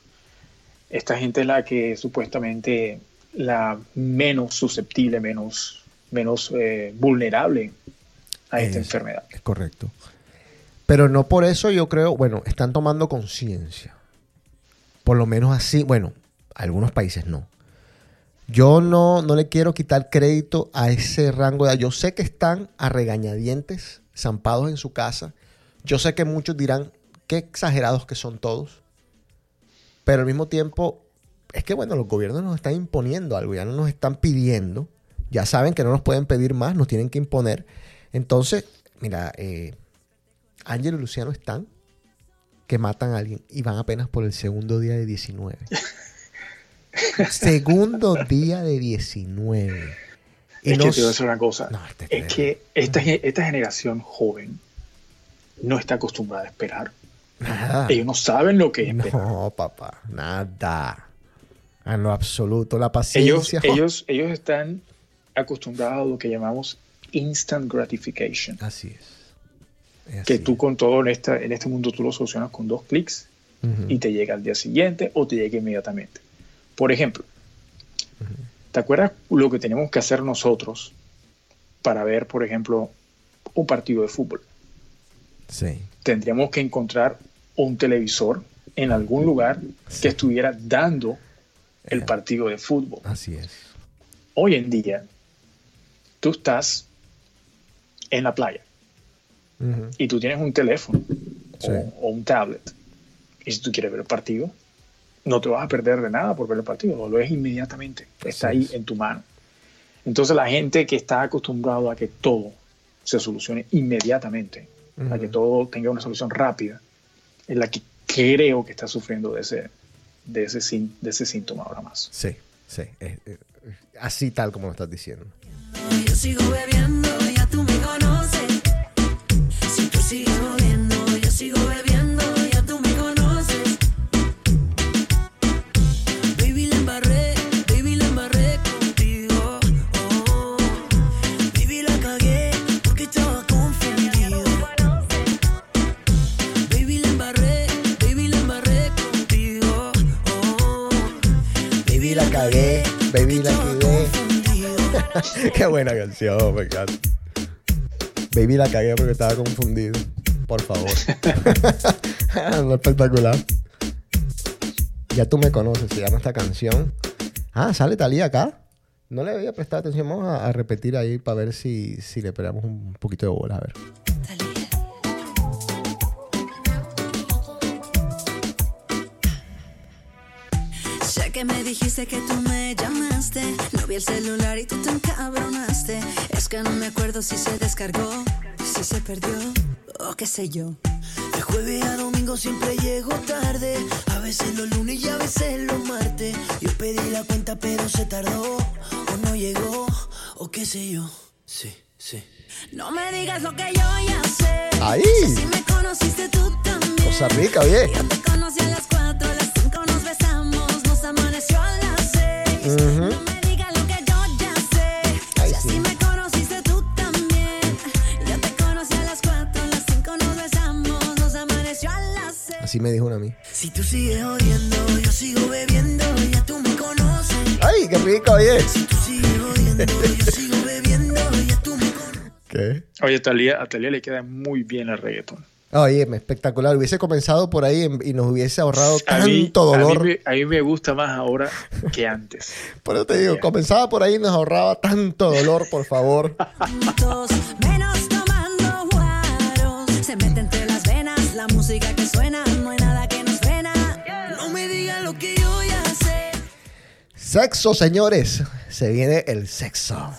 esta gente es la que supuestamente la menos susceptible, menos, menos eh, vulnerable a esta Es- enfermedad. Es correcto. Pero no por eso yo creo, bueno, están tomando conciencia. Por lo menos así, bueno, algunos países no. Yo no, no le quiero quitar crédito a ese rango de. Yo sé que están a regañadientes, zampados en su casa. Yo sé que muchos dirán, qué exagerados que son todos. Pero al mismo tiempo, es que bueno, los gobiernos nos están imponiendo algo, ya no nos están pidiendo. Ya saben que no nos pueden pedir más, nos tienen que imponer. Entonces, mira, eh, Ángel y Luciano están que matan a alguien y van apenas por el segundo día de 19. segundo día de 19. Y es no que te voy a decir una cosa. No, este es es que esta, esta generación joven no está acostumbrada a esperar. nada. Ellos no saben lo que es esperar. No, papá, nada. En lo absoluto. La Ellos, paciencia. jo- ellos, ellos están acostumbrados a lo que llamamos instant gratification. Así es. Es Que así. tú con todo en, esta, en este mundo tú lo solucionas con dos clics y te llega al día siguiente o te llega inmediatamente. Por ejemplo, ¿te acuerdas lo que tenemos que hacer nosotros para ver, por ejemplo, un partido de fútbol? Sí. Tendríamos que encontrar un televisor en algún lugar que estuviera dando el Eh. partido de fútbol. Así es. Hoy en día, tú estás en la playa y tú tienes un teléfono Sí. o, o un tablet. Y si tú quieres ver el partido, no te vas a perder de nada por ver el partido, lo ves inmediatamente, está ahí en tu mano. Entonces la gente que está acostumbrado a que todo se solucione inmediatamente, a que todo tenga una solución rápida, es la que creo que está sufriendo de ese, de ese, de ese síntoma ahora más. Sí, sí. es- es- es así tal como lo estás diciendo. Yo sigo bebiendo, ya tú me conoces. Si tú sigues bebiendo, yo sigo bebiendo, Qué buena canción, me encanta. Baby la cagué porque estaba confundido. Por favor. no, espectacular. Ya tú me conoces, se llama esta canción. Ah, sale Talía acá. No le había prestado atención. Vamos a, a repetir ahí para ver si, si le pegamos un poquito de bola. A ver. Que me dijiste que tú me llamaste. No vi el celular y tú te encabronaste. Es que no me acuerdo si se descargó, si se perdió o qué sé yo. De jueves a domingo siempre llego tarde. A veces los lunes y a veces los martes. Yo pedí la cuenta pero se tardó. O no llegó o qué sé yo. Sí, sí. No me digas lo que yo ya sé. Ahí. Si me conociste tú también. Costa Rica, oye. Yo te conocí a las 4, a las ya sé. Ay, si sí. así me conociste tú también. Yo te conocí a las 4, a las 5 nos besamos, nos amaneció a las 6. Así me dijo una a mí. Si tú sigues odiando, yo sigo bebiendo, ya tú me conoces. ¡Ay, qué rico, oye! Si tú sigues odiando, yo sigo bebiendo, ya tú me conoces. ¿Qué? Oye, a Talía, a Talía le queda muy bien el reggaetón. Oye, espectacular. Hubiese comenzado por ahí y nos hubiese ahorrado A mí, tanto a mí dolor. me- a mí me gusta más ahora que antes. Por eso te digo, comenzaba por ahí y nos ahorraba tanto dolor, por favor. juntos, menos tomando guaros. Se mete entre las venas la música que suena, no hay nada que nos frena. No me digas lo que yo ya sé. Sexo, señores. Se viene el sexo.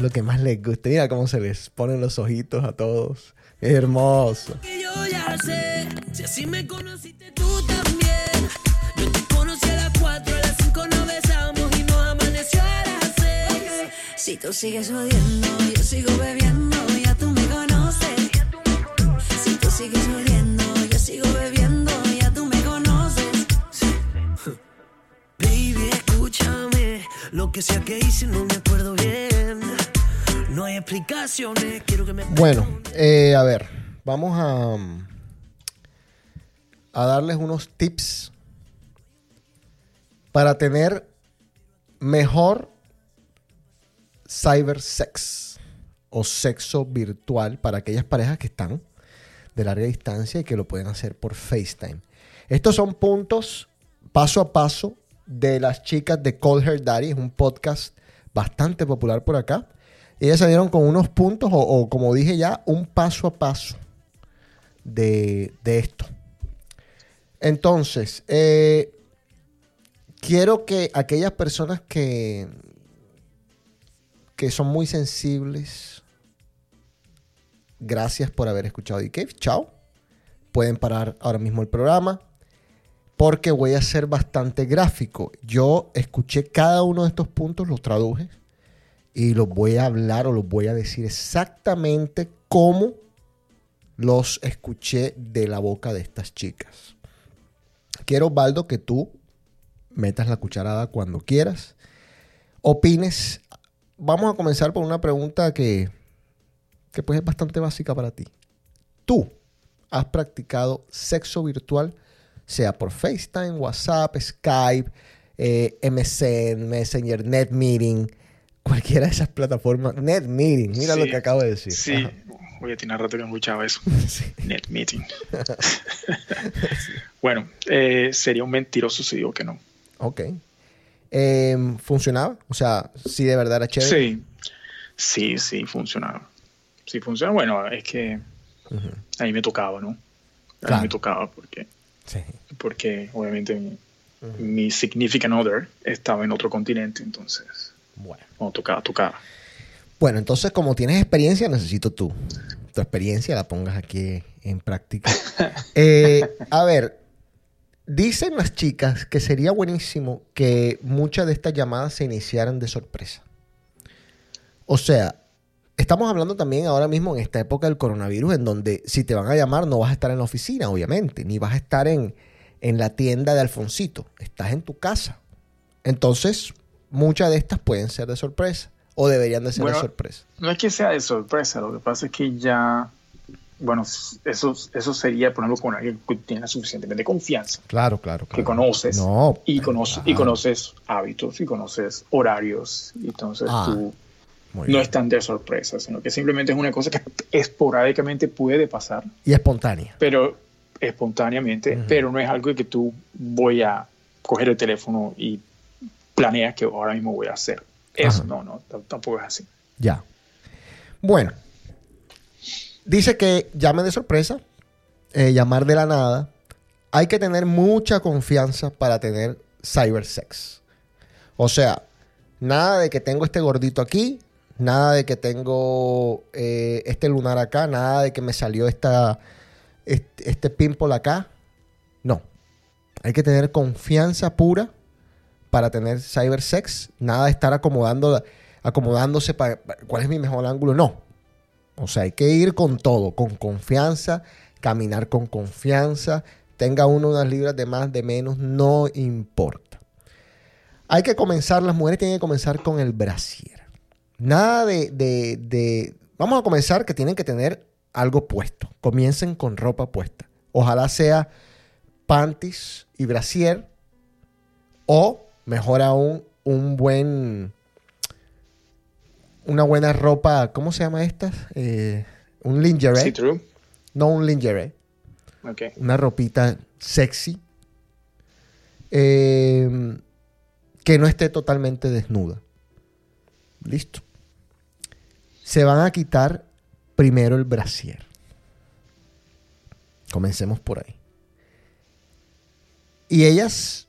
Lo que más les gusta. Mira cómo se les ponen los ojitos a todos. Hermoso. que yo ya sé. Si así me conociste tú también. Yo te conocí a las 4, a las 5 nos besamos y nos amaneció a las 6. Si tú sigues odiando, yo sigo bebiendo, ya tú me conoces. Si tú sigues odiando, yo sigo bebiendo, ya tú me conoces. Baby, escúchame. Lo que sea que hice no me acuerdo bien. No hay explicaciones, quiero que me Bueno, eh, a ver, vamos a, a darles unos tips para tener mejor cybersex o sexo virtual para aquellas parejas que están de larga distancia y que lo pueden hacer por FaceTime. Estos son puntos paso a paso de las chicas de Call Her Daddy, es un podcast bastante popular por acá. Ellas salieron con unos puntos, o, como dije ya, un paso a paso de, de esto. Entonces, eh, quiero que aquellas personas que, que son muy sensibles, gracias por haber escuchado The. Chao. Pueden parar ahora mismo el programa porque voy a ser bastante gráfico. Yo escuché cada uno de estos puntos, los traduje y los voy a hablar o los voy a decir exactamente cómo los escuché de la boca de estas chicas. Quiero, Baldo, que tú metas la cucharada cuando quieras. Opines. Vamos a comenzar por una pregunta que, que pues es bastante básica para ti. ¿Tú has practicado sexo virtual, sea por FaceTime, WhatsApp, Skype, eh, MSN, Messenger, NetMeeting, cualquiera de esas plataformas? NetMeeting, mira lo que acabo de decir. Sí, Ajá. oye, tiene rato que escuchaba eso. Sí. Net meeting. bueno, eh, sería un mentiroso si digo que no. Ok. Em, ¿Funcionaba? O sea, sí de verdad era chévere. Sí, sí, sí, funcionaba. Sí, funciona. Bueno, es que a mí me tocaba, ¿no? A mí Claro. me tocaba porque, Sí. porque obviamente mi, mi significant other estaba en otro continente, entonces Bueno. tocaba, tocaba. Bueno, entonces como tienes experiencia, necesito tú. Tu experiencia la pongas aquí en práctica. Eh, a ver, dicen las chicas que sería buenísimo que muchas de estas llamadas se iniciaran de sorpresa. O sea, estamos hablando también ahora mismo en esta época del coronavirus, en donde si te van a llamar no vas a estar en la oficina, obviamente, ni vas a estar en, en la tienda de Alfoncito, estás en tu casa. Entonces, muchas de estas pueden ser de sorpresa o deberían de ser Bueno, de sorpresa. No es que sea de sorpresa, lo que pasa es que ya, bueno, eso, eso sería, por ejemplo, con alguien que tiene suficientemente confianza, Claro, claro, claro. que conoces, No, y, conoces y conoces hábitos y conoces horarios, y entonces Ah, tú no bien. es tan de sorpresa, sino que simplemente es una cosa que esporádicamente puede pasar, Y espontánea. pero espontáneamente, Ujú. pero no es algo que tú voy a coger el teléfono y planeas que ahora mismo voy a hacer. Eso Ajá. no, no, tampoco es así. Ya. Bueno. Dice que llame de sorpresa, eh, llamar de la nada. Hay que tener mucha confianza para tener cybersex. O sea, nada de que tengo este gordito aquí, nada de que tengo eh, este lunar acá, nada de que me salió esta, este, este pimple acá. No. Hay que tener confianza pura para tener cybersex. Nada de estar acomodando, acomodándose para, cuál es mi mejor ángulo. No. O sea, hay que ir con todo, con confianza, caminar con confianza. Tenga uno unas libras de más, de menos, no importa. Hay que comenzar, las mujeres tienen que comenzar con el brasier. Nada de, de- de- Vamos a comenzar que tienen que tener algo puesto. Comiencen con ropa puesta. Ojalá sea panties y brasier. O, mejor aún, un buen. Una buena ropa. ¿Cómo se llama estas? Eh, un lingerie. Sí, true. No un lingerie. Ok. Una ropita sexy. eh, que no esté totalmente desnuda. Listo. Se van a quitar primero el brasier. Comencemos por ahí. Y ellas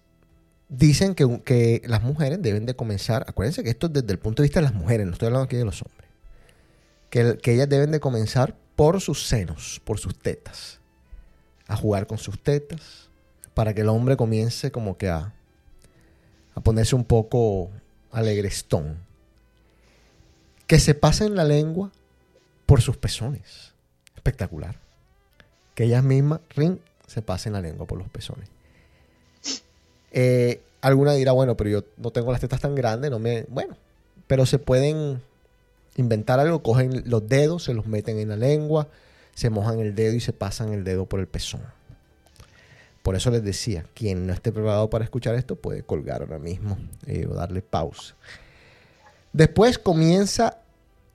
dicen que, que las mujeres deben de comenzar, acuérdense que esto es desde el punto de vista de las mujeres, no estoy hablando aquí de los hombres, que, que ellas deben de comenzar por sus senos, por sus tetas. A jugar con sus tetas. Para que el hombre comience como que a, a ponerse un poco alegrestón. Que se pasen la lengua por sus pezones. Espectacular. Que ellas mismas, ring, se pasen la lengua por los pezones. Eh, alguna dirá, bueno, pero yo no tengo las tetas tan grandes, no me. Bueno, pero se pueden inventar algo, cogen los dedos, se los meten en la lengua, se mojan el dedo y se pasan el dedo por el pezón. Por eso les decía, quien no esté preparado para escuchar esto puede colgar ahora mismo eh, o darle pausa. Después comienza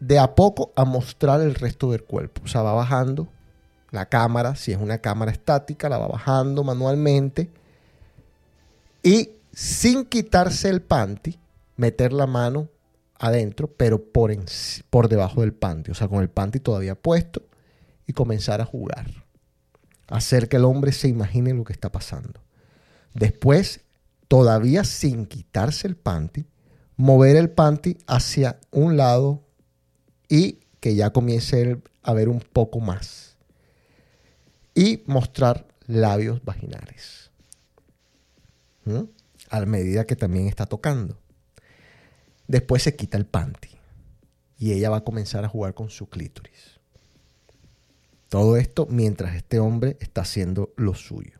de a poco a mostrar el resto del cuerpo. O sea, va bajando la cámara, si es una cámara estática, la va bajando manualmente y sin quitarse el panty, meter la mano adentro, pero por, en- por debajo del panty, o sea, con el panty todavía puesto y comenzar a jugar. Hacer que el hombre se imagine lo que está pasando. Después, todavía sin quitarse el panty, mover el panty hacia un lado y que ya comience a ver un poco más. Y mostrar labios vaginales. ¿Mm? A medida que también está tocando. Después se quita el panty. Y ella va a comenzar a jugar con su clítoris. Todo esto mientras este hombre está haciendo lo suyo.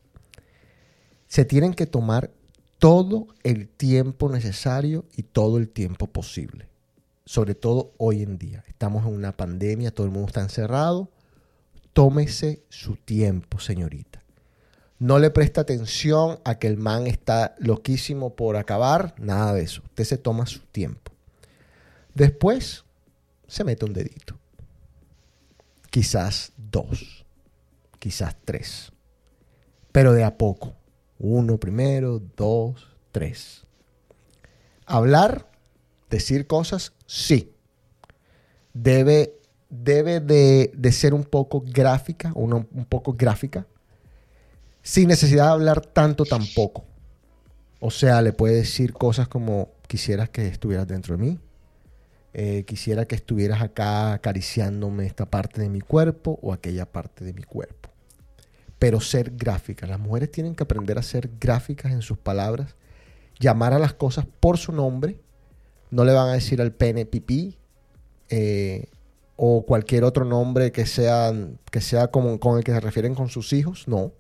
Se tienen que tomar todo el tiempo necesario y todo el tiempo posible. Sobre todo hoy en día. Estamos en una pandemia, todo el mundo está encerrado. Tómese su tiempo, señorita. No le presta atención a que el man está loquísimo por acabar, nada de eso. Usted se toma su tiempo. Después se mete un dedito. Quizás dos. Quizás tres. Pero de a poco. Uno primero, dos, tres. Hablar, decir cosas, sí. Debe, debe de, de ser un poco gráfica, una- un poco gráfica sin necesidad de hablar tanto tampoco. O sea, le puede decir cosas como quisieras que estuvieras dentro de mí, eh, quisiera que estuvieras acá acariciándome esta parte de mi cuerpo o aquella parte de mi cuerpo. Pero ser gráficas. Las mujeres tienen que aprender a ser gráficas en sus palabras, llamar a las cosas por su nombre. No le van a decir al pene pipí eh, o cualquier otro nombre que sea, que sea como, con el que se refieren con sus hijos. No.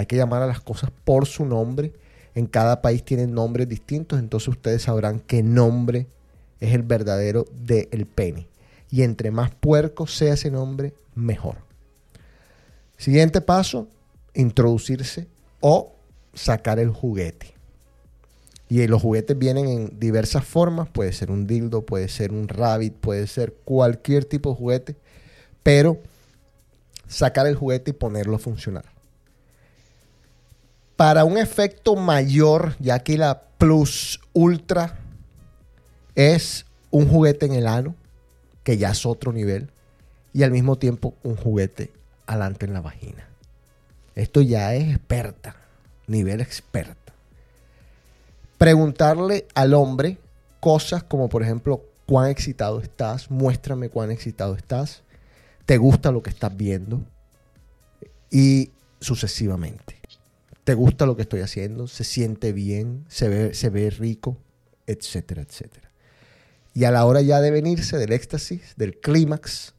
Hay que llamar a las cosas por su nombre. En cada país tienen nombres distintos, entonces ustedes sabrán qué nombre es el verdadero del pene. Y entre más puerco sea ese nombre, mejor. Siguiente paso, introducirse o sacar el juguete. Y los juguetes vienen en diversas formas, puede ser un dildo, puede ser un rabbit, puede ser cualquier tipo de juguete, pero sacar el juguete y ponerlo a funcionar. Para un efecto mayor, ya que la Plus Ultra es un juguete en el ano, que ya es otro nivel, y al mismo tiempo un juguete adelante en la vagina. Esto ya es experta, nivel experta. Preguntarle al hombre cosas como por ejemplo, cuán excitado estás, muéstrame cuán excitado estás, te gusta lo que estás viendo y sucesivamente. ¿Te gusta lo que estoy haciendo? ¿Se siente bien? ¿Se ve, se ve rico? Etcétera, etcétera. Y a la hora ya de venirse del éxtasis, del clímax,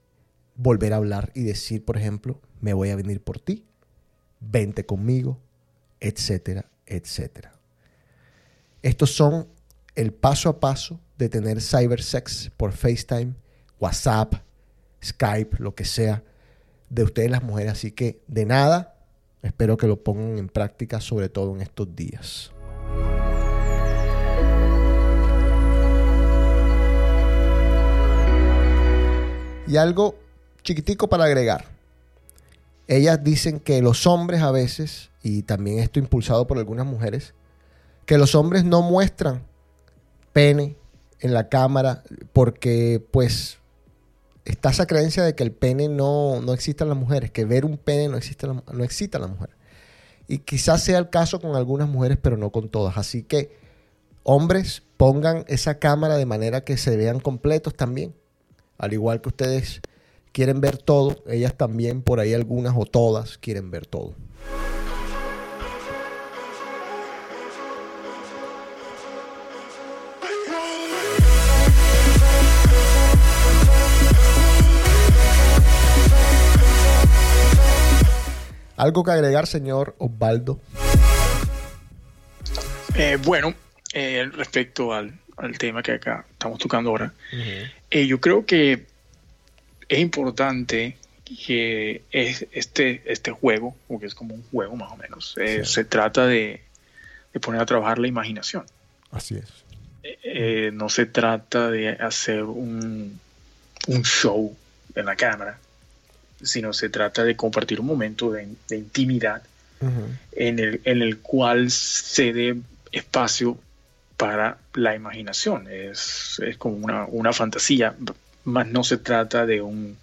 volver a hablar y decir, por ejemplo, me voy a venir por ti, vente conmigo, etcétera, etcétera. Estos son el paso a paso de tener cybersex por FaceTime, WhatsApp, Skype, lo que sea, de ustedes las mujeres. Así que de nada, espero que lo pongan en práctica, sobre todo en estos días. Y algo chiquitico para agregar. Ellas dicen que los hombres a veces, y también esto impulsado por algunas mujeres, que los hombres no muestran pene en la cámara porque pues está esa creencia de que el pene no, no existe en las mujeres, que ver un pene no existe en la- no excita a la mujer. Y quizás sea el caso con algunas mujeres, pero no con todas. Así que hombres pongan esa cámara de manera que se vean completos también. Al igual que ustedes quieren ver todo. Ellas también, por ahí algunas o todas, quieren ver todo. ¿Algo que agregar, señor Osvaldo? Eh, bueno, eh, respecto al, al tema que acá estamos tocando ahora, eh, yo creo que es importante que es este, este juego, porque es como un juego más o menos, Sí. se trata de, de poner a trabajar la imaginación. Así es. No se trata de hacer un, un show en la cámara, sino se trata de compartir un momento de, de intimidad en el, en el cual se dé espacio para la imaginación. Es, es como una, una fantasía, más no se trata de, un,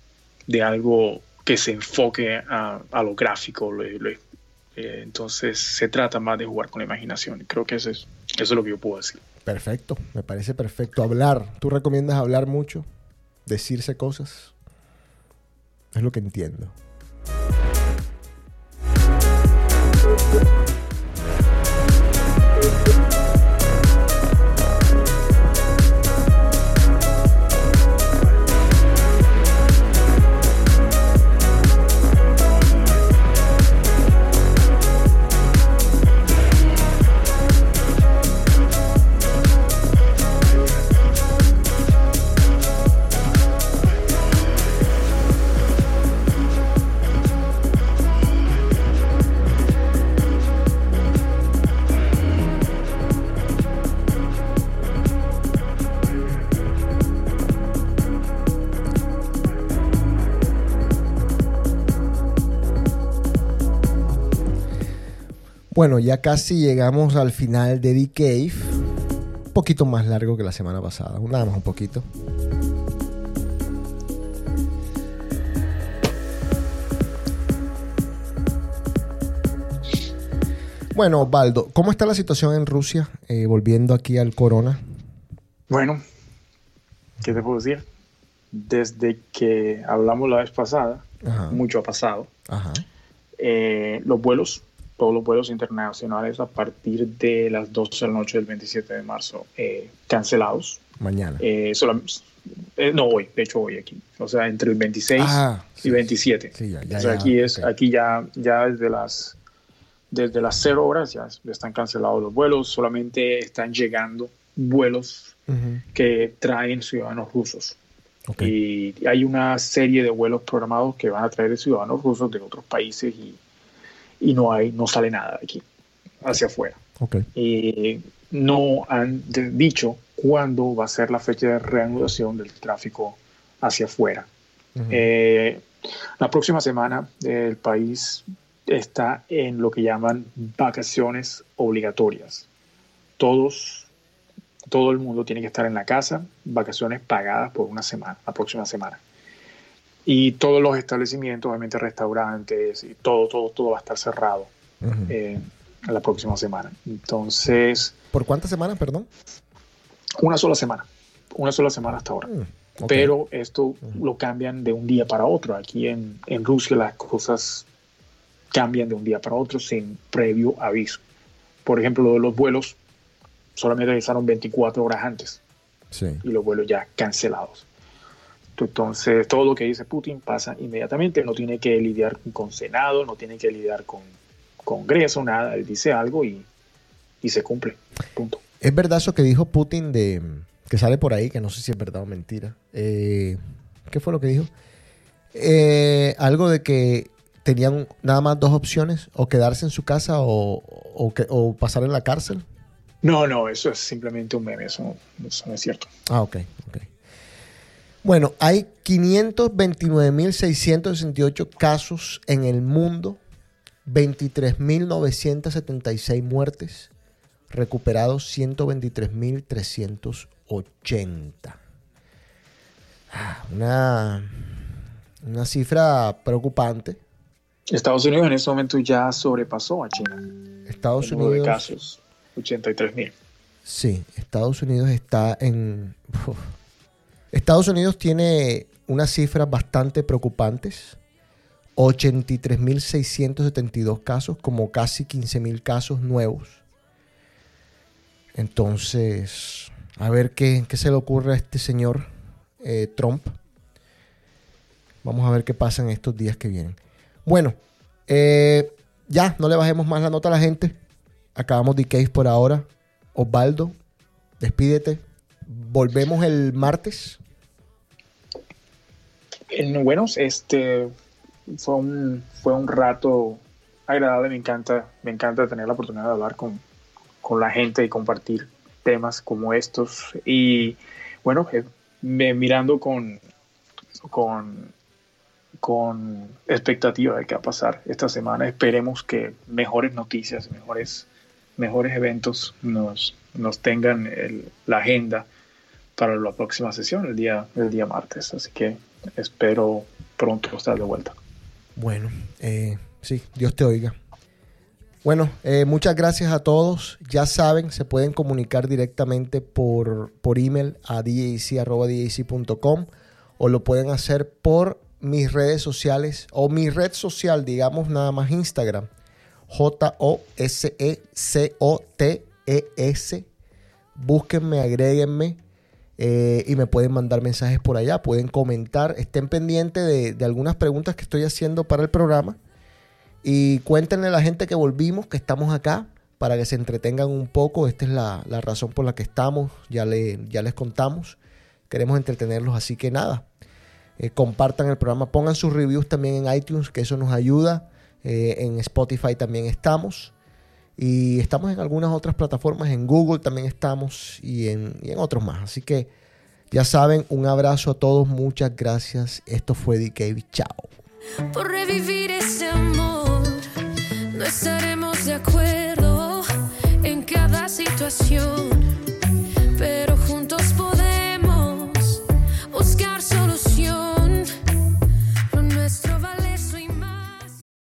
de algo que se enfoque a, a lo gráfico. lo- lo- eh, entonces se trata más de jugar con la imaginación. Creo que eso es, eso es lo que yo puedo decir. Perfecto, me parece perfecto. Hablar, ¿tú recomiendas hablar mucho? Decirse cosas. Es lo que entiendo. Bueno, ya casi llegamos al final de The Cave. Un poquito más largo que la semana pasada, nada más un poquito. Bueno, Osvaldo, ¿cómo está la situación en Rusia? Eh, volviendo aquí al corona. Bueno, ¿qué te puedo decir? Desde que hablamos la vez pasada, Ajá. mucho ha pasado. Ajá. Eh, los vuelos, todos los vuelos internacionales a partir de las 12 de la noche del 27 de marzo, eh, cancelados. Mañana. Eh, solam- eh, no hoy, de hecho hoy aquí. O sea, entre el 26 Ah, sí, y 27. sí, ya, ya, o sea, ya, aquí, es, ok. aquí ya, ya desde las desde las 0 horas ya están cancelados los vuelos, solamente están llegando vuelos Ujú. que traen ciudadanos rusos. Ok. Y hay una serie de vuelos programados que van a traer ciudadanos rusos de otros países y, y no hay, no sale nada de aquí hacia afuera. Ok. Eh, no han dicho cuándo va a ser la fecha de reanudación del tráfico hacia afuera. Eh, la próxima semana el país está en lo que llaman vacaciones obligatorias. Todos, todo el mundo tiene que estar en la casa, vacaciones pagadas por una semana, la próxima semana. Y todos los establecimientos, obviamente restaurantes y todo, todo, todo va a estar cerrado Ujú. eh, la próxima semana. Entonces, ¿Por cuántas semanas, perdón? una sola semana, una sola semana hasta ahora. Mm. Pero esto lo cambian de un día para otro. Aquí en, en Rusia las cosas cambian de un día para otro sin previo aviso. Por ejemplo, lo de los vuelos solamente avisaron 24 horas antes Sí. y los vuelos ya cancelados. Entonces, todo lo que dice Putin pasa inmediatamente. No tiene que lidiar con Senado, no tiene que lidiar con Congreso, nada. Él dice algo y, y se cumple. Punto. Es verdad eso que dijo Putin de que sale por ahí, que no sé si es verdad o mentira. Eh, ¿Qué fue lo que dijo? Eh, algo de que tenían nada más dos opciones, o quedarse en su casa o, o, pasar en la cárcel. No, no, eso es simplemente un meme. Eso, eso no es cierto. Ah, ok, ok. Bueno, hay 529.668 casos en el mundo, 23.976 muertes, recuperados 123.380. Ah, Una, una cifra preocupante. Estados Unidos en este momento ya sobrepasó a China. Estados número de Unidos. casos, 83 mil. Sí, Estados Unidos está en. uf. Estados Unidos tiene unas cifras bastante preocupantes. 83.672 casos, como casi 15.000 casos nuevos. Entonces, a ver qué, qué, se le ocurre a este señor eh, Trump. Vamos a ver qué pasa en estos días que vienen. Bueno, eh, ya, no le bajemos más la nota a la gente. Acabamos de case por ahora. Osvaldo, despídete. Volvemos el martes. Bueno, este fue un, fue un rato agradable. Me encanta, me encanta tener la oportunidad de hablar con, con la gente y compartir temas como estos. Y bueno, eh, mirando con, con, con expectativa de qué va a pasar esta semana. Esperemos que mejores noticias, mejores, mejores eventos nos, nos tengan la agenda para la próxima sesión, el día, el día martes. Así que espero pronto estar de vuelta. Bueno, eh, sí, Dios te oiga. Bueno, eh, muchas gracias a todos. Ya saben, se pueden comunicar directamente por, por email a djc.com o lo pueden hacer por mis redes sociales o mi red social, digamos nada más Instagram, J-O-S-E-C-O-T-E-S. Búsquenme, agréguenme eh, y me pueden mandar mensajes por allá, pueden comentar, estén pendientes de, de, algunas preguntas que estoy haciendo para el programa y cuéntenle a la gente que volvimos, que estamos acá para que se entretengan un poco. Esta es la, la razón por la que estamos, ya, le, ya les contamos. Queremos entretenerlos, así que nada, eh, compartan el programa, pongan sus reviews también en iTunes, que eso nos ayuda. Eh, en Spotify también estamos. Y estamos en algunas otras plataformas, en Google también estamos y en, y en otros más. Así que ya saben, un abrazo a todos, muchas gracias. Esto fue DK, chao. Por revivir ese amor, no estaremos de acuerdo en cada situación